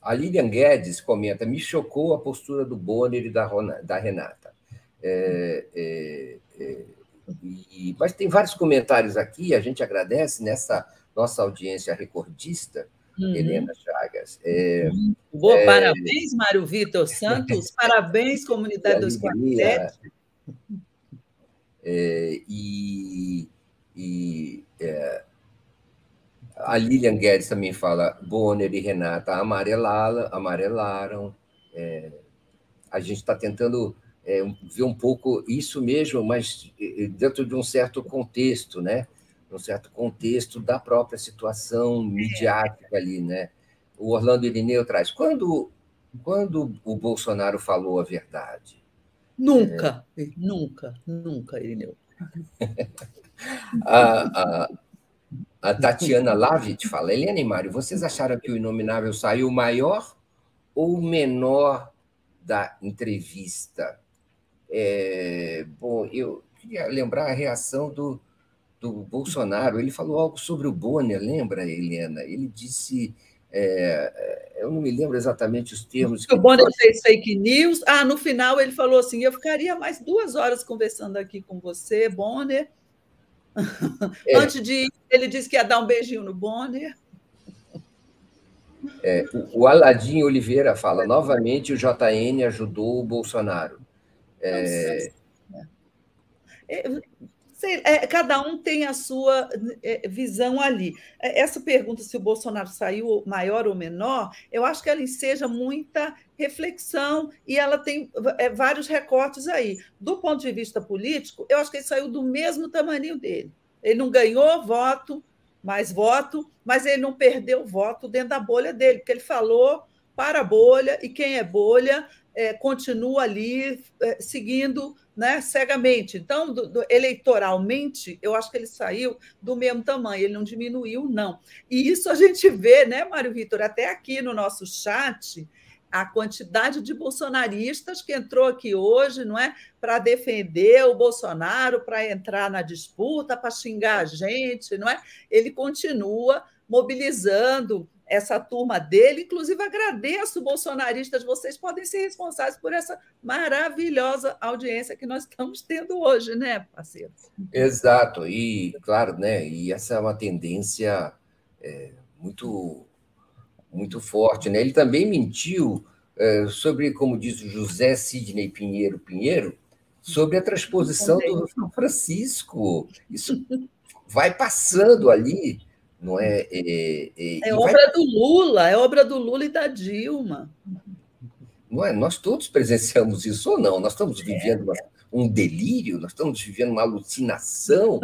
A Lilian Guedes comenta: me chocou a postura do Bonner e da, da Renata. É, é, é, e, mas tem vários comentários aqui, a gente agradece nessa nossa audiência recordista, uhum. Helena Chagas. É, Boa, é, parabéns, Mário Vitor Santos, parabéns, comunidade dos 247. É, e e é, a Lilian Guedes também fala, Bonner e Renata amarelaram, amarelaram. É, a gente está tentando é, ver um pouco isso mesmo, mas é, dentro de um certo contexto, né? Num certo contexto da própria situação midiática ali, né? O Orlando Irineu traz. Quando, quando o Bolsonaro falou a verdade? Nunca, é... nunca, nunca, Irineu. a, a, a, Tatiana Lavit fala: Helena e Mário, vocês acharam que o Inominável saiu maior ou menor da entrevista? É, bom, eu queria lembrar a reação do, do Bolsonaro, ele falou algo sobre o Bonner, lembra, Helena? Ele disse. É, é eu não me lembro exatamente os termos. O Bonner fez fake news. Ah, no final ele falou assim: eu ficaria mais duas horas conversando aqui com você, Bonner. É. Antes de ele disse que ia dar um beijinho no Bonner. É, o Aladim Oliveira fala: novamente o JN ajudou o Bolsonaro. É, é Sei, é, cada um tem a sua é, visão ali. É, essa pergunta se o Bolsonaro saiu maior ou menor, eu acho que ela enseja muita reflexão e ela tem é, vários recortes aí. Do ponto de vista político, eu acho que ele saiu do mesmo tamanho dele. Ele não ganhou voto, mais voto, mas ele não perdeu voto dentro da bolha dele, porque ele falou para a bolha, e quem é bolha é, continua ali é, seguindo né, cegamente. Então, do, do, eleitoralmente, eu acho que ele saiu do mesmo tamanho, ele não diminuiu, não. E isso a gente vê, né, Mário Vitor, até aqui no nosso chat, a quantidade de bolsonaristas que entrou aqui hoje, não é, para defender o Bolsonaro, para entrar na disputa, para xingar a gente, não é? Ele continua mobilizando essa turma dele. Inclusive, agradeço, bolsonaristas, vocês podem ser responsáveis por essa maravilhosa audiência que nós estamos tendo hoje, né, parceiros? Exato, e claro, né? E essa é uma tendência é, muito, muito forte, né? Ele também mentiu é, sobre, como diz o José Sidney Pinheiro Pinheiro, sobre a transposição do São Francisco. Isso vai passando ali não é? É, é, é obra vai... do Lula, é obra do Lula e da Dilma. Não é? Nós todos presenciamos isso ou não? Nós estamos é. vivendo uma, um delírio, nós estamos vivendo uma alucinação.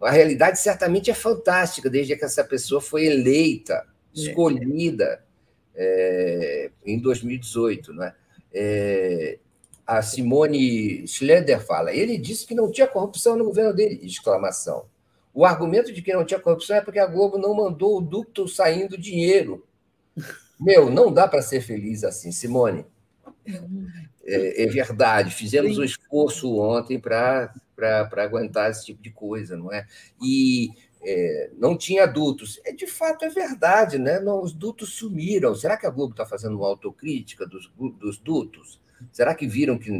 A realidade certamente é fantástica, desde que essa pessoa foi eleita, é. escolhida é, em 2018. Não é? é? a Simone Schleder fala, ele disse que não tinha corrupção no governo dele, exclamação. O argumento de que não tinha corrupção é porque a Globo não mandou o ducto saindo dinheiro. Meu, não dá para ser feliz assim, Simone. É, é verdade, fizemos um esforço ontem para aguentar esse tipo de coisa, não é? E é, não tinha dutos. É, de fato, é verdade, né? Não, os dutos sumiram. Será que a Globo está fazendo uma autocrítica dos, dos dutos? Será que viram que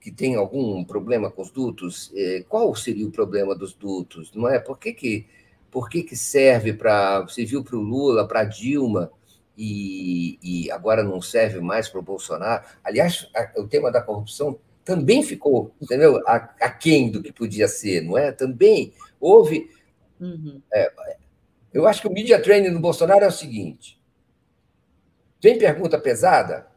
que tem algum problema com os dutos, é, qual seria o problema dos dutos? Não é? Por que, que, por que, que serve para. Você viu para o Lula, para a Dilma, e, e, agora não serve mais para o Bolsonaro? Aliás, a, o tema da corrupção também ficou, entendeu? Aquém do que podia ser, não é? Também houve. Uhum. É, eu acho que o media training do Bolsonaro é o seguinte: vem pergunta pesada,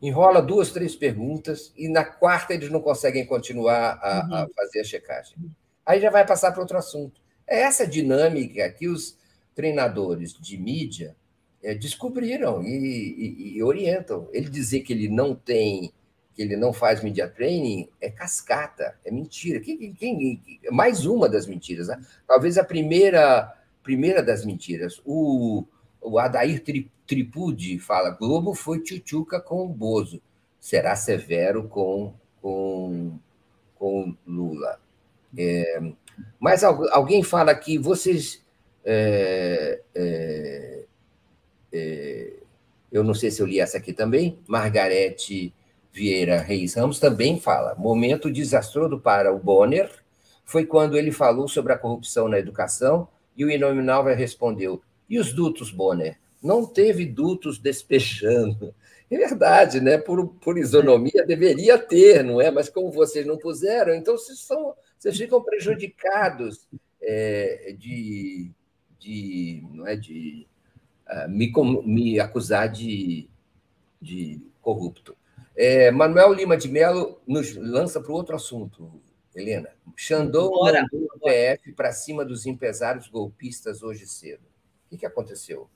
enrola duas, três perguntas, e na quarta eles não conseguem continuar a, uhum. a fazer a checagem. Aí já vai passar para outro assunto. É essa dinâmica que os treinadores de mídia é, descobriram e, e, e, orientam. Ele dizer que ele não tem, que ele não faz media training é cascata, é mentira. Quem, quem, mais uma das mentiras. Né? Talvez a primeira, primeira das mentiras. O, o Adair Tripude fala: Globo foi tchutchuca com o Bozo, será severo com, com, com Lula. É, mas alguém fala que vocês. É, é, é, eu não sei se eu li essa aqui também. Margarete Vieira Reis Ramos também fala: momento desastroso para o Bonner foi quando ele falou sobre a corrupção na educação e o Inominável respondeu: e os dutos, Bonner? Não teve dutos despejando. É verdade, né? Por, por isonomia deveria ter, não é? Mas como vocês não puseram, então vocês, são, vocês ficam prejudicados é, de, de, não é, de uh, me, me acusar de, de corrupto. É, Manuel Lima de Mello nos lança para outro assunto, Helena. Xandão mandou o PF para cima dos empresários golpistas hoje cedo. Que, que aconteceu?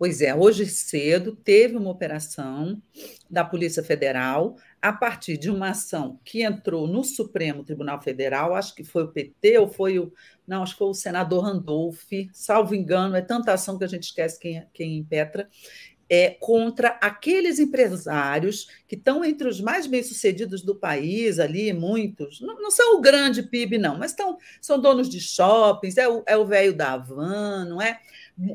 Pois é, hoje cedo teve uma operação da Polícia Federal a partir de uma ação que entrou no Supremo Tribunal Federal, acho que foi o PT ou foi o. Não, acho que foi o senador Randolph, salvo engano, é tanta ação que a gente esquece quem, quem impetra, é, contra aqueles empresários que estão entre os mais bem-sucedidos do país, ali, muitos, não, não, são o grande PIB, não, mas estão, são donos de shoppings, é o, é o velho da Havan, não é?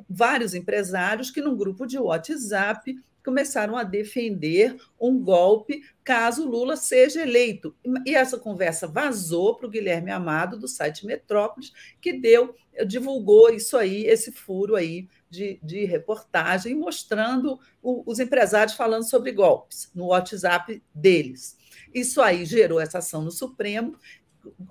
Vários empresários que, num grupo de WhatsApp, começaram a defender um golpe caso Lula seja eleito. E essa conversa vazou para o Guilherme Amado, do site Metrópolis, que deu, divulgou isso aí, esse furo aí de, de reportagem mostrando o, os empresários falando sobre golpes no WhatsApp deles. Isso aí gerou essa ação no Supremo.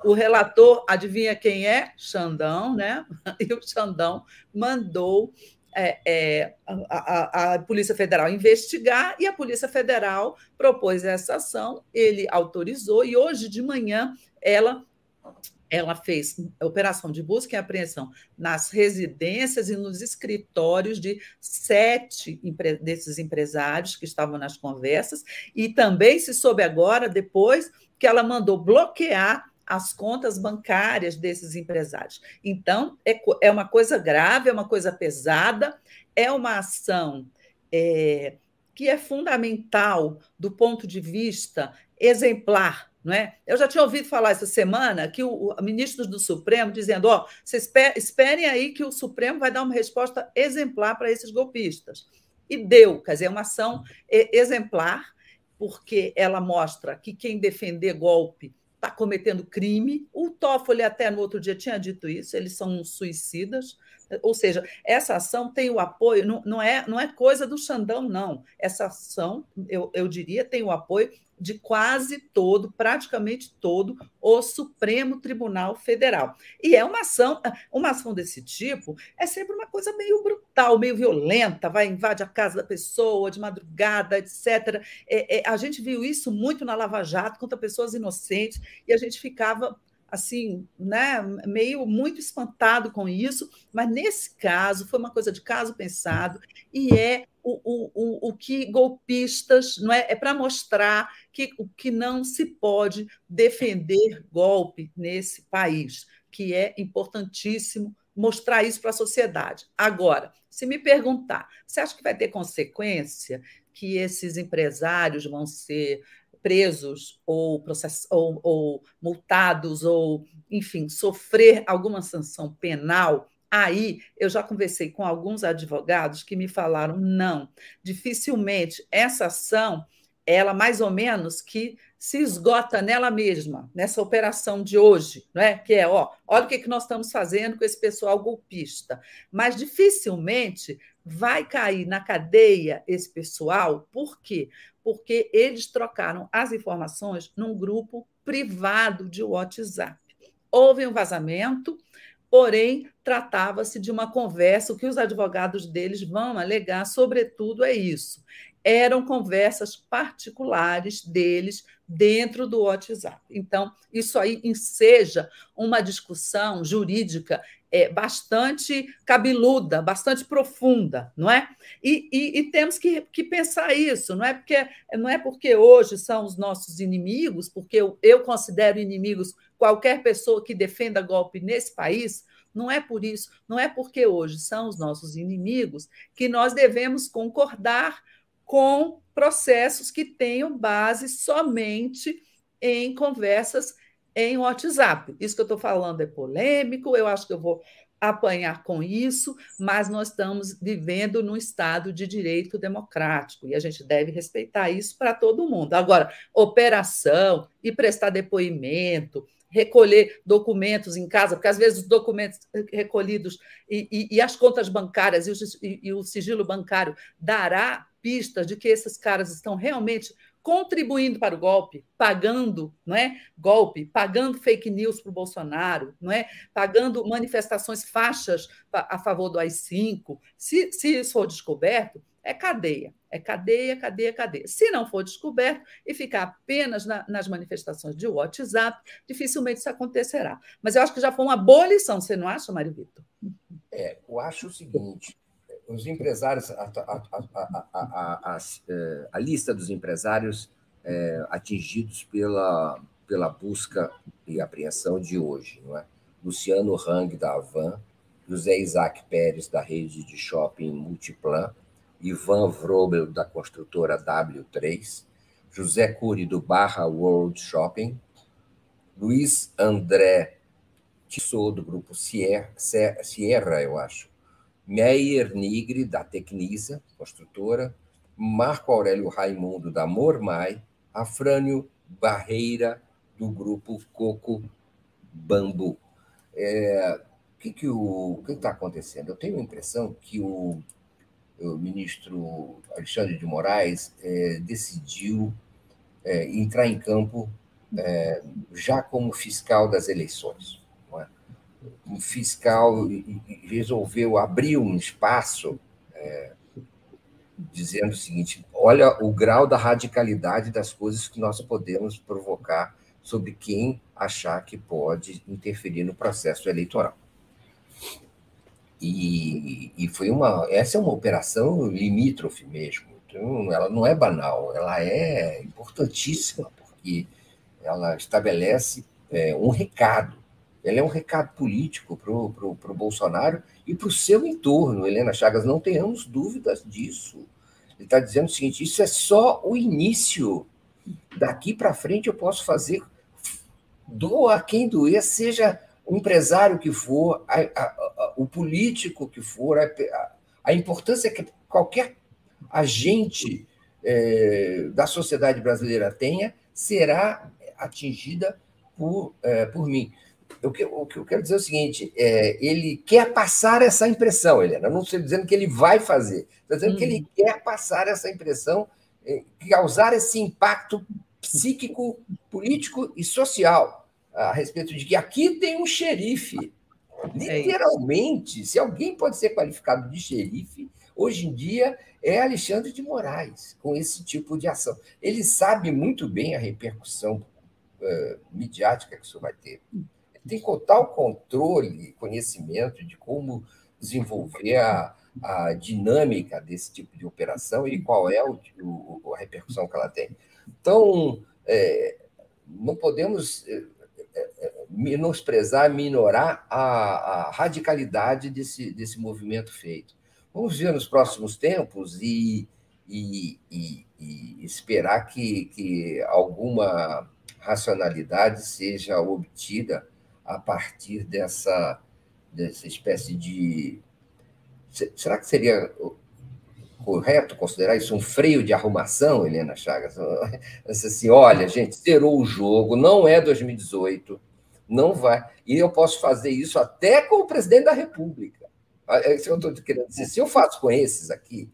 O relator, adivinha quem é? Xandão, né? E o Xandão mandou é, é, a, a, a, Polícia Federal investigar e a Polícia Federal propôs essa ação, ele autorizou, e hoje de manhã ela ela fez operação de busca e apreensão nas residências e nos escritórios de sete desses empresários que estavam nas conversas, e também se soube agora, depois, que ela mandou bloquear as contas bancárias desses empresários. Então, é, é uma coisa grave, é uma coisa pesada, é uma ação é, que é fundamental do ponto de vista exemplar não é? Eu já tinha ouvido falar essa semana que o, o ministro do Supremo dizendo: ó, vocês esperem aí que o Supremo vai dar uma resposta exemplar para esses golpistas. E deu, quer dizer, é uma ação exemplar, porque ela mostra que quem defender golpe está cometendo crime. O Toffoli até no outro dia tinha dito isso, eles são suicidas. Ou seja, essa ação tem o apoio, não, não, é, não é coisa do Xandão, não. Essa ação, eu, eu diria, tem o apoio de quase todo, praticamente todo, o Supremo Tribunal Federal. E é uma ação, uma ação desse tipo é sempre uma coisa meio brutal, meio violenta, vai invade a casa da pessoa de madrugada, etc. É, é, a gente viu isso muito na Lava Jato contra pessoas inocentes e a gente ficava assim, né, meio muito espantado com isso, mas nesse caso foi uma coisa de caso pensado e é o, o, o, que golpistas não é, é para mostrar que o que não se pode defender golpe nesse país, que é importantíssimo mostrar isso para a sociedade. Agora, se me perguntar, você acha que vai ter consequência que esses empresários vão ser presos ou, process... ou, ou multados ou, enfim, sofrer alguma sanção penal, Aí eu já conversei com alguns advogados que me falaram: não, dificilmente essa ação ela mais ou menos que se esgota nela mesma, nessa operação de hoje, não é? que é, ó, olha o que, que nós estamos fazendo com esse pessoal golpista. Mas dificilmente vai cair na cadeia esse pessoal, por quê? Porque eles trocaram as informações num grupo privado de WhatsApp. Houve um vazamento, porém tratava-se de uma conversa, o que os advogados deles vão alegar, sobretudo, é isso. Eram conversas particulares deles dentro do WhatsApp. Então, isso aí enseja uma discussão jurídica é, bastante cabeluda, bastante profunda, não é? E, e, e, temos que, que pensar isso, não é porque não é porque hoje são os nossos inimigos, porque eu, eu considero inimigos qualquer pessoa que defenda golpe nesse país, não é por isso, não é porque hoje são os nossos inimigos que nós devemos concordar com processos que tenham base somente em conversas em WhatsApp. Isso que eu estou falando é polêmico, eu acho que eu vou apanhar com isso, mas nós estamos vivendo num Estado de direito democrático e a gente deve respeitar isso para todo mundo. Agora, operação e prestar depoimento, recolher documentos em casa, porque às vezes os documentos recolhidos e, e, e as contas bancárias e o, e o sigilo bancário dará pistas de que esses caras estão realmente contribuindo para o golpe, pagando, não é? Golpe, pagando fake news para o Bolsonaro, não é? Pagando manifestações faixas a favor do AI-5. Se, se isso for descoberto, é cadeia, é cadeia, cadeia, cadeia. Se não for descoberto e ficar apenas na, nas manifestações de WhatsApp, dificilmente isso acontecerá. Mas eu acho que já foi uma boa lição, você não acha, Mário Vitor? É, eu acho o seguinte: os empresários, a, a, a, a, lista dos empresários é, atingidos pela, pela busca e apreensão de hoje, não é? Luciano Hang, da Avan, José Isaac Pérez, da rede de shopping Multiplan, Ivan Vrobel, da construtora W3, José Cury, do Barra World Shopping, Luiz André Tissot, do grupo Sierra, Sierra eu acho, Meyer Nigre, da Tecnisa, construtora, Marco Aurélio Raimundo, da Mormai, Afrânio Barreira, do grupo Coco Bambu. É, o que está acontecendo? Eu tenho a impressão que o, o ministro Alexandre de Moraes é, decidiu é, entrar em campo é, já como fiscal das eleições um fiscal resolveu abrir um espaço é, dizendo o seguinte: olha o grau da radicalidade das coisas que nós podemos provocar sobre quem achar que pode interferir no processo eleitoral. E, e foi uma, essa é uma operação limítrofe mesmo. Então, ela não é banal, ela é importantíssima porque ela estabelece é, um recado ela é um recado político para o Bolsonaro e para o seu entorno, Helena Chagas, não tenhamos dúvidas disso. Ele está dizendo o seguinte: isso é só o início. Daqui para frente eu posso fazer, doa quem doer, seja o empresário que for, a, a, a, o político que for, a, importância que qualquer agente é, da sociedade brasileira tenha será atingida por, é, por mim o que, o que eu quero dizer é o seguinte: é, ele quer passar essa impressão, Helena. Eu não estou dizendo que ele vai fazer, estou dizendo hum. que ele uhum. quer passar essa impressão, é, causar esse impacto psíquico, político e social a respeito de que aqui tem um xerife. Literalmente, se alguém pode ser qualificado de xerife, hoje em dia é Alexandre de Moraes, com esse tipo de ação. Ele sabe muito bem a repercussão uh, midiática que isso vai ter tem total controle, conhecimento de como desenvolver a, a dinâmica desse tipo de operação e qual é o, o a repercussão que ela tem. Então, é, não podemos é, menosprezar, minorar a, a, radicalidade desse, desse movimento feito. Vamos ver nos próximos tempos e, e, e, e esperar que, que alguma racionalidade seja obtida a partir dessa, dessa espécie de. Será que seria correto considerar isso um freio de arrumação, Helena Chagas? Assim, olha, gente, zerou o jogo, não é 2018, não vai. E eu posso fazer isso até com o presidente da República. Ah, é isso que eu estou querendo dizer. Se eu faço com esses aqui,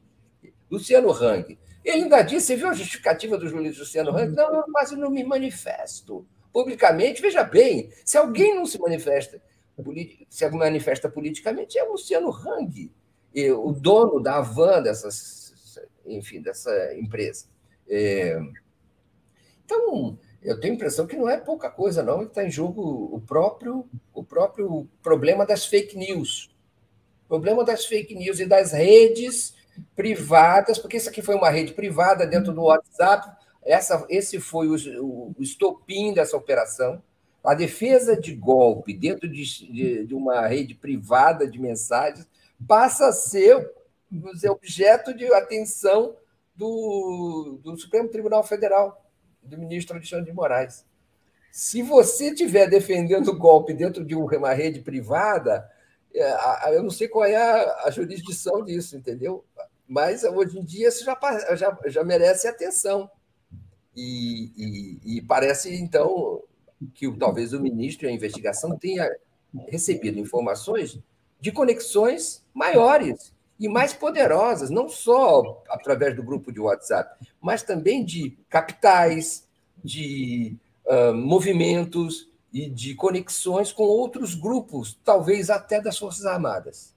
Luciano Hang, ele ainda disse, você viu a justificativa do juiz Luciano Hang? Não, eu quase não me manifesto publicamente. Veja bem, se alguém não se manifesta, se manifesta politicamente, é Luciano Hang, o dono da Avan, dessas, enfim, dessa empresa. É... Então, eu tenho a impressão que não é pouca coisa, não, que está em jogo o próprio, o próprio problema das fake news. O problema das fake news e das redes privadas, porque isso aqui foi uma rede privada dentro do WhatsApp, essa, esse foi o, o, estopim dessa operação. A defesa de golpe dentro de, de, de uma rede privada de mensagens passa a ser dizer, objeto de atenção do, do Supremo Tribunal Federal, do ministro Alexandre de Moraes. Se você estiver defendendo o golpe dentro de uma rede privada, é, eu não sei qual é a, jurisdição disso, entendeu? Mas hoje em dia isso já, já, já merece atenção. E, e, e, parece, então, que talvez o ministro e a investigação tenha recebido informações de conexões maiores e mais poderosas, não só através do grupo de WhatsApp, mas também de capitais, de uh, movimentos e de conexões com outros grupos, talvez até das Forças Armadas.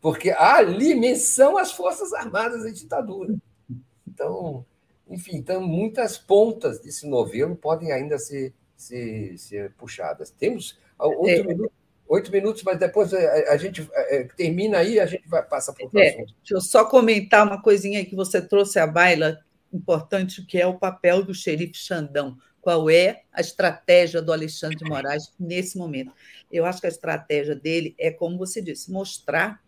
Porque ali menção às Forças Armadas da ditadura. Então, enfim, então muitas pontas desse novelo podem ainda ser, ser, ser puxadas. Temos outro é. minuto oito minutos, mas depois a, eh, a gente é, termina aí a gente vai passa para o é, Deixa eu só comentar uma coisinha que você trouxe à baila, importante, que é o papel do xerife Xandão. Qual é a estratégia do Alexandre de Moraes nesse momento? Eu acho que a estratégia dele é, como você disse, mostrar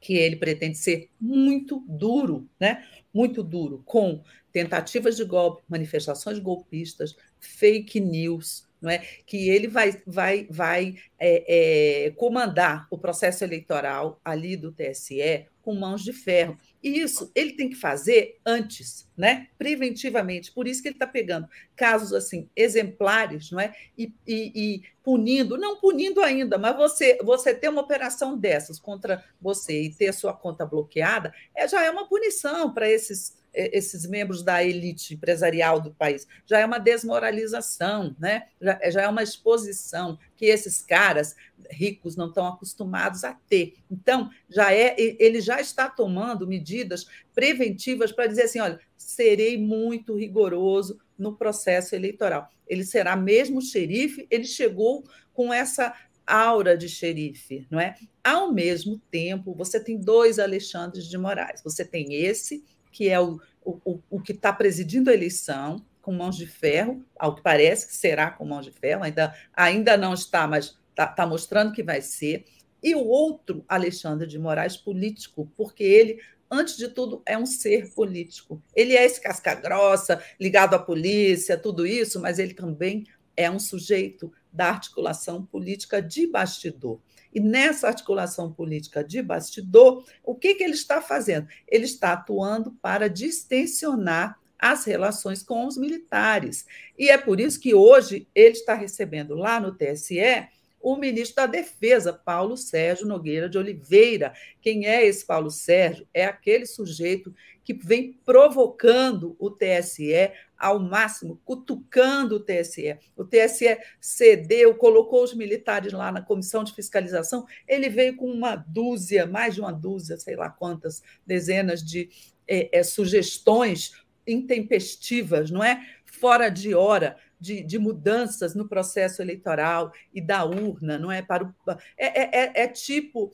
que ele pretende ser muito duro, né? Muito duro, com tentativas de golpe, manifestações golpistas, fake news, não é? que ele vai, vai, vai é, é, comandar o processo eleitoral ali do TSE com mãos de ferro. E isso ele tem que fazer antes, né? preventivamente. Por isso que ele está pegando casos assim exemplares não é? E, e, e, punindo, não punindo ainda, mas você, você ter uma operação dessas contra você e ter sua conta bloqueada é, já é uma punição para esses esses membros da elite empresarial do país. Já é uma desmoralização, né? já, já é uma exposição que esses caras ricos não estão acostumados a ter. Então, já é, ele já está tomando medidas preventivas para dizer assim: olha, serei muito rigoroso no processo eleitoral. Ele será mesmo xerife, ele chegou com essa aura de xerife, não é? Ao mesmo tempo, você tem dois Alexandres de Moraes. Você tem esse que é o, o, o que está presidindo a eleição, com mãos de ferro, ao que parece que será com mãos de ferro, ainda, ainda não está, mas está tá mostrando que vai ser. E o outro, Alexandre de Moraes, político, porque ele, antes de tudo, é um ser político. Ele é esse casca-grossa, ligado à polícia, tudo isso, mas ele também é um sujeito da articulação política de bastidor. E nessa articulação política de bastidor, o que, que ele está fazendo? Ele está atuando para distensionar as relações com os militares. E é por isso que hoje ele está recebendo lá no TSE o ministro da Defesa, Paulo Sérgio Nogueira de Oliveira. Quem é esse Paulo Sérgio? É aquele sujeito que vem provocando o TSE ao máximo, cutucando o TSE. O TSE cedeu, colocou os militares lá na comissão de fiscalização, ele veio com uma dúzia, mais de uma dúzia, sei lá quantas dezenas de é, é, sugestões intempestivas, não é? Fora de hora. De, de, mudanças no processo eleitoral e da urna, não é? Para o, é, é, é, é tipo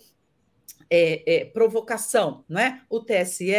é, é, provocação, não é? O TSE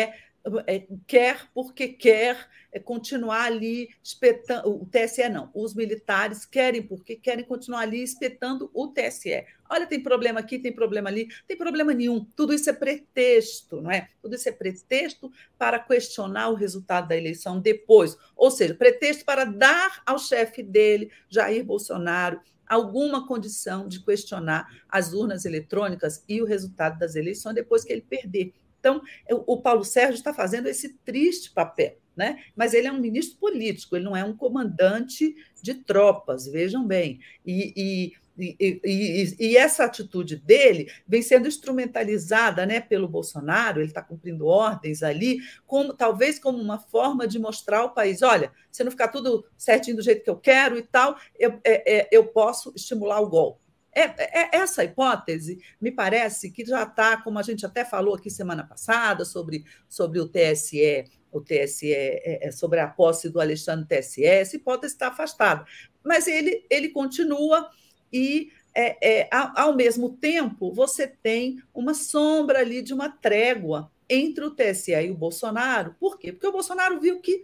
quer porque quer é, continuar ali espetando. O TSE não, os militares querem porque querem continuar ali espetando o TSE. Olha, tem problema aqui, tem problema ali, tem problema nenhum. Tudo isso é pretexto, não é? Tudo isso é pretexto para questionar o resultado da eleição depois. Ou seja, pretexto para dar ao chefe dele, Jair Bolsonaro, alguma condição de questionar as urnas eletrônicas e o resultado das eleições depois que ele perder Então, o Paulo Sérgio está fazendo esse triste papel. Né? Mas ele é um ministro político, ele não é um comandante de tropas, vejam bem. E, e e, e, essa atitude dele vem sendo instrumentalizada né, pelo Bolsonaro, ele está cumprindo ordens ali, como talvez como uma forma de mostrar ao país: olha, se não ficar tudo certinho do jeito que eu quero e tal, eu, é, é, eu posso estimular o golpe. É, é, essa hipótese me parece que já está, como a gente até falou aqui semana passada, sobre, sobre o TSE, o TSE, é, é, sobre a posse do Alexandre TSE, essa hipótese está afastada. Mas ele, ele continua e, é, é, ao, mesmo tempo, você tem uma sombra ali de uma trégua entre o TSE e o Bolsonaro. Por quê? Porque o Bolsonaro viu que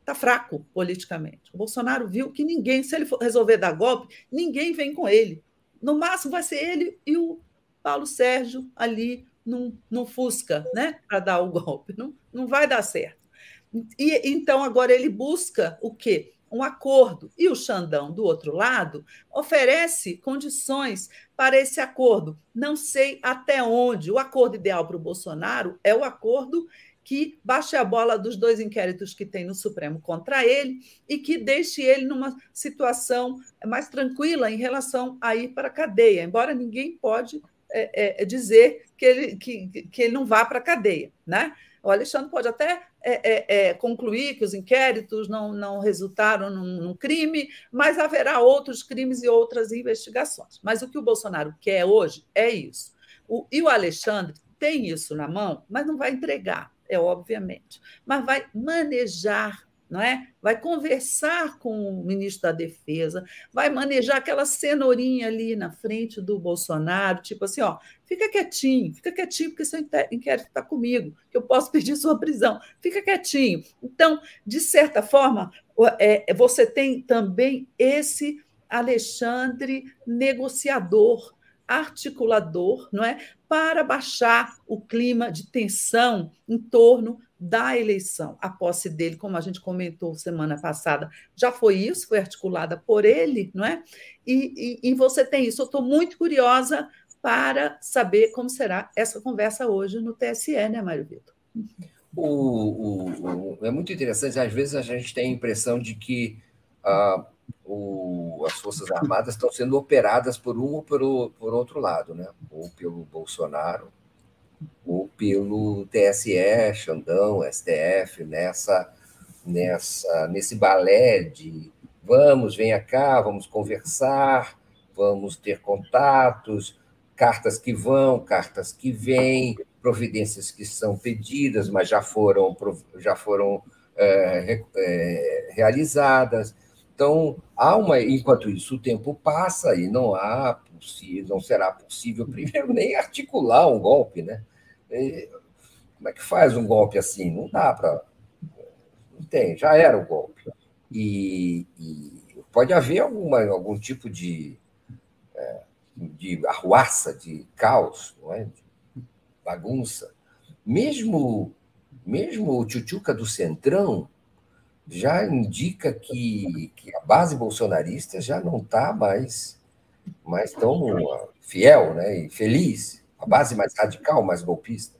está fraco politicamente. O Bolsonaro viu que ninguém, se ele resolver dar golpe, ninguém vem com ele. No máximo vai ser ele e o Paulo Sérgio ali num, num Fusca, né? Para dar o golpe. Não, não vai dar certo. E então agora ele busca o quê? um acordo. E o Xandão, do outro lado, oferece condições para esse acordo. Não sei até onde. O acordo ideal para o Bolsonaro é o acordo que baixe a bola dos dois inquéritos que tem no Supremo contra ele e que deixe ele numa situação mais tranquila em relação a ir para a cadeia, embora ninguém pode é, é, dizer que ele, que, que ele não vá para a cadeia. Né? O Alexandre pode até é, é, é, concluir que os inquéritos não, não resultaram num, num, crime, mas haverá outros crimes e outras investigações. Mas o que o Bolsonaro quer hoje é isso. O, e o Alexandre tem isso na mão, mas não vai entregar, é obviamente, mas vai manejar não é? Vai conversar com o ministro da Defesa, vai manejar aquela cenourinha ali na frente do Bolsonaro, tipo assim, ó, fica quietinho, fica quietinho, porque seu inquérito está comigo, que eu posso pedir sua prisão, fica quietinho. Então, de certa forma, é, você tem também esse Alexandre negociador, articulador, não é? Para baixar o clima de tensão em torno da eleição. A posse dele, como a gente comentou semana passada, já foi isso, foi articulada por ele, não é? E, e, e você tem isso. Eu estou muito curiosa para saber como será essa conversa hoje no TSE, né, Mário Vitor? O, o, o, é muito interessante, às vezes a gente tem a impressão de que ah, o, as Forças Armadas estão sendo operadas por um ou por, por outro lado, né? ou pelo Bolsonaro, ou pelo TSE, Xandão, STF, nessa, nessa, nesse balé de vamos, venha cá, vamos conversar, vamos ter contatos, cartas que vão, cartas que vêm, providências que são pedidas, mas já foram, já foram é, é, realizadas. Então, há uma, enquanto isso, o tempo passa e não há não será possível, primeiro, nem articular um golpe, né? Como é que faz um golpe assim? Não dá para. Não tem, já era o golpe. E, e, pode haver alguma, algum tipo de, é, de arruaça, de caos, não é? de bagunça. Mesmo, mesmo o Tchutchuca do Centrão já indica que, que a base bolsonarista já não está mais, mais tão fiel né? e feliz a base mais radical, mais golpista.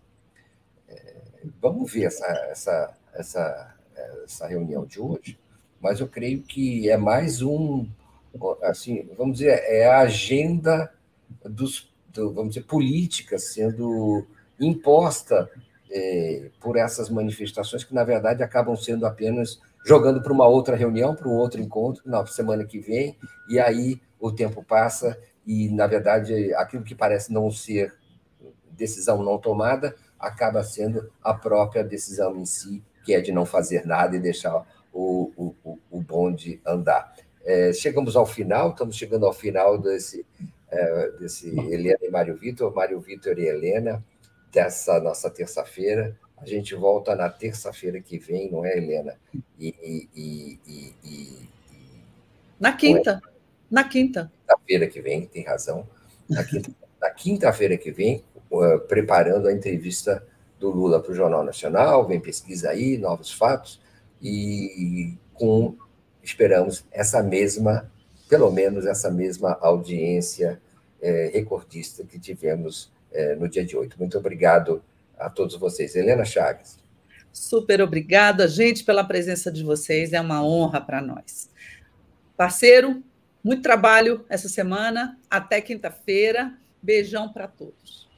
É, vamos ver essa, essa, essa, essa reunião de hoje, mas eu creio que é mais um, assim, vamos dizer, é a agenda dos, do, vamos dizer, política sendo imposta é, por essas manifestações que, na verdade, acabam sendo apenas jogando para uma outra reunião, para um outro encontro, na semana que vem, e aí o tempo passa e, na verdade, aquilo que parece não ser decisão não tomada acaba sendo a própria decisão em si, que é de não fazer nada e deixar o, o, o bonde andar. É, chegamos ao final, estamos chegando ao final desse, é, desse Helena e Mário Vitor, Mário Vitor e Helena, dessa nossa terça-feira. A gente volta na terça-feira que vem, não é, Helena? E, e, e, e na quinta. É? Na quinta. Quinta-feira que vem, tem razão. Na quinta-feira quinta que vem, eh, preparando a entrevista do Lula para o Jornal Nacional, vem pesquisa aí, novos fatos, e com, esperamos, essa mesma, pelo menos essa mesma audiência é, recordista que tivemos é, no dia de hoje. Muito obrigado a todos vocês. Helena Chagas. Super obrigada, gente, pela presença de vocês. É uma honra para nós. Parceiro, muito trabalho essa semana. Até quinta-feira. Beijão para todos.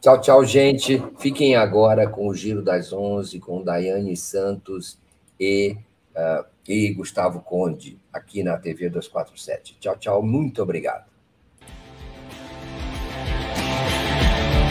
Tchau, tchau, gente. Fiquem agora com o Giro das Onze, com Daiane Santos e, uh, e Gustavo Conde, aqui na TV 247. Tchau, tchau. Muito obrigado.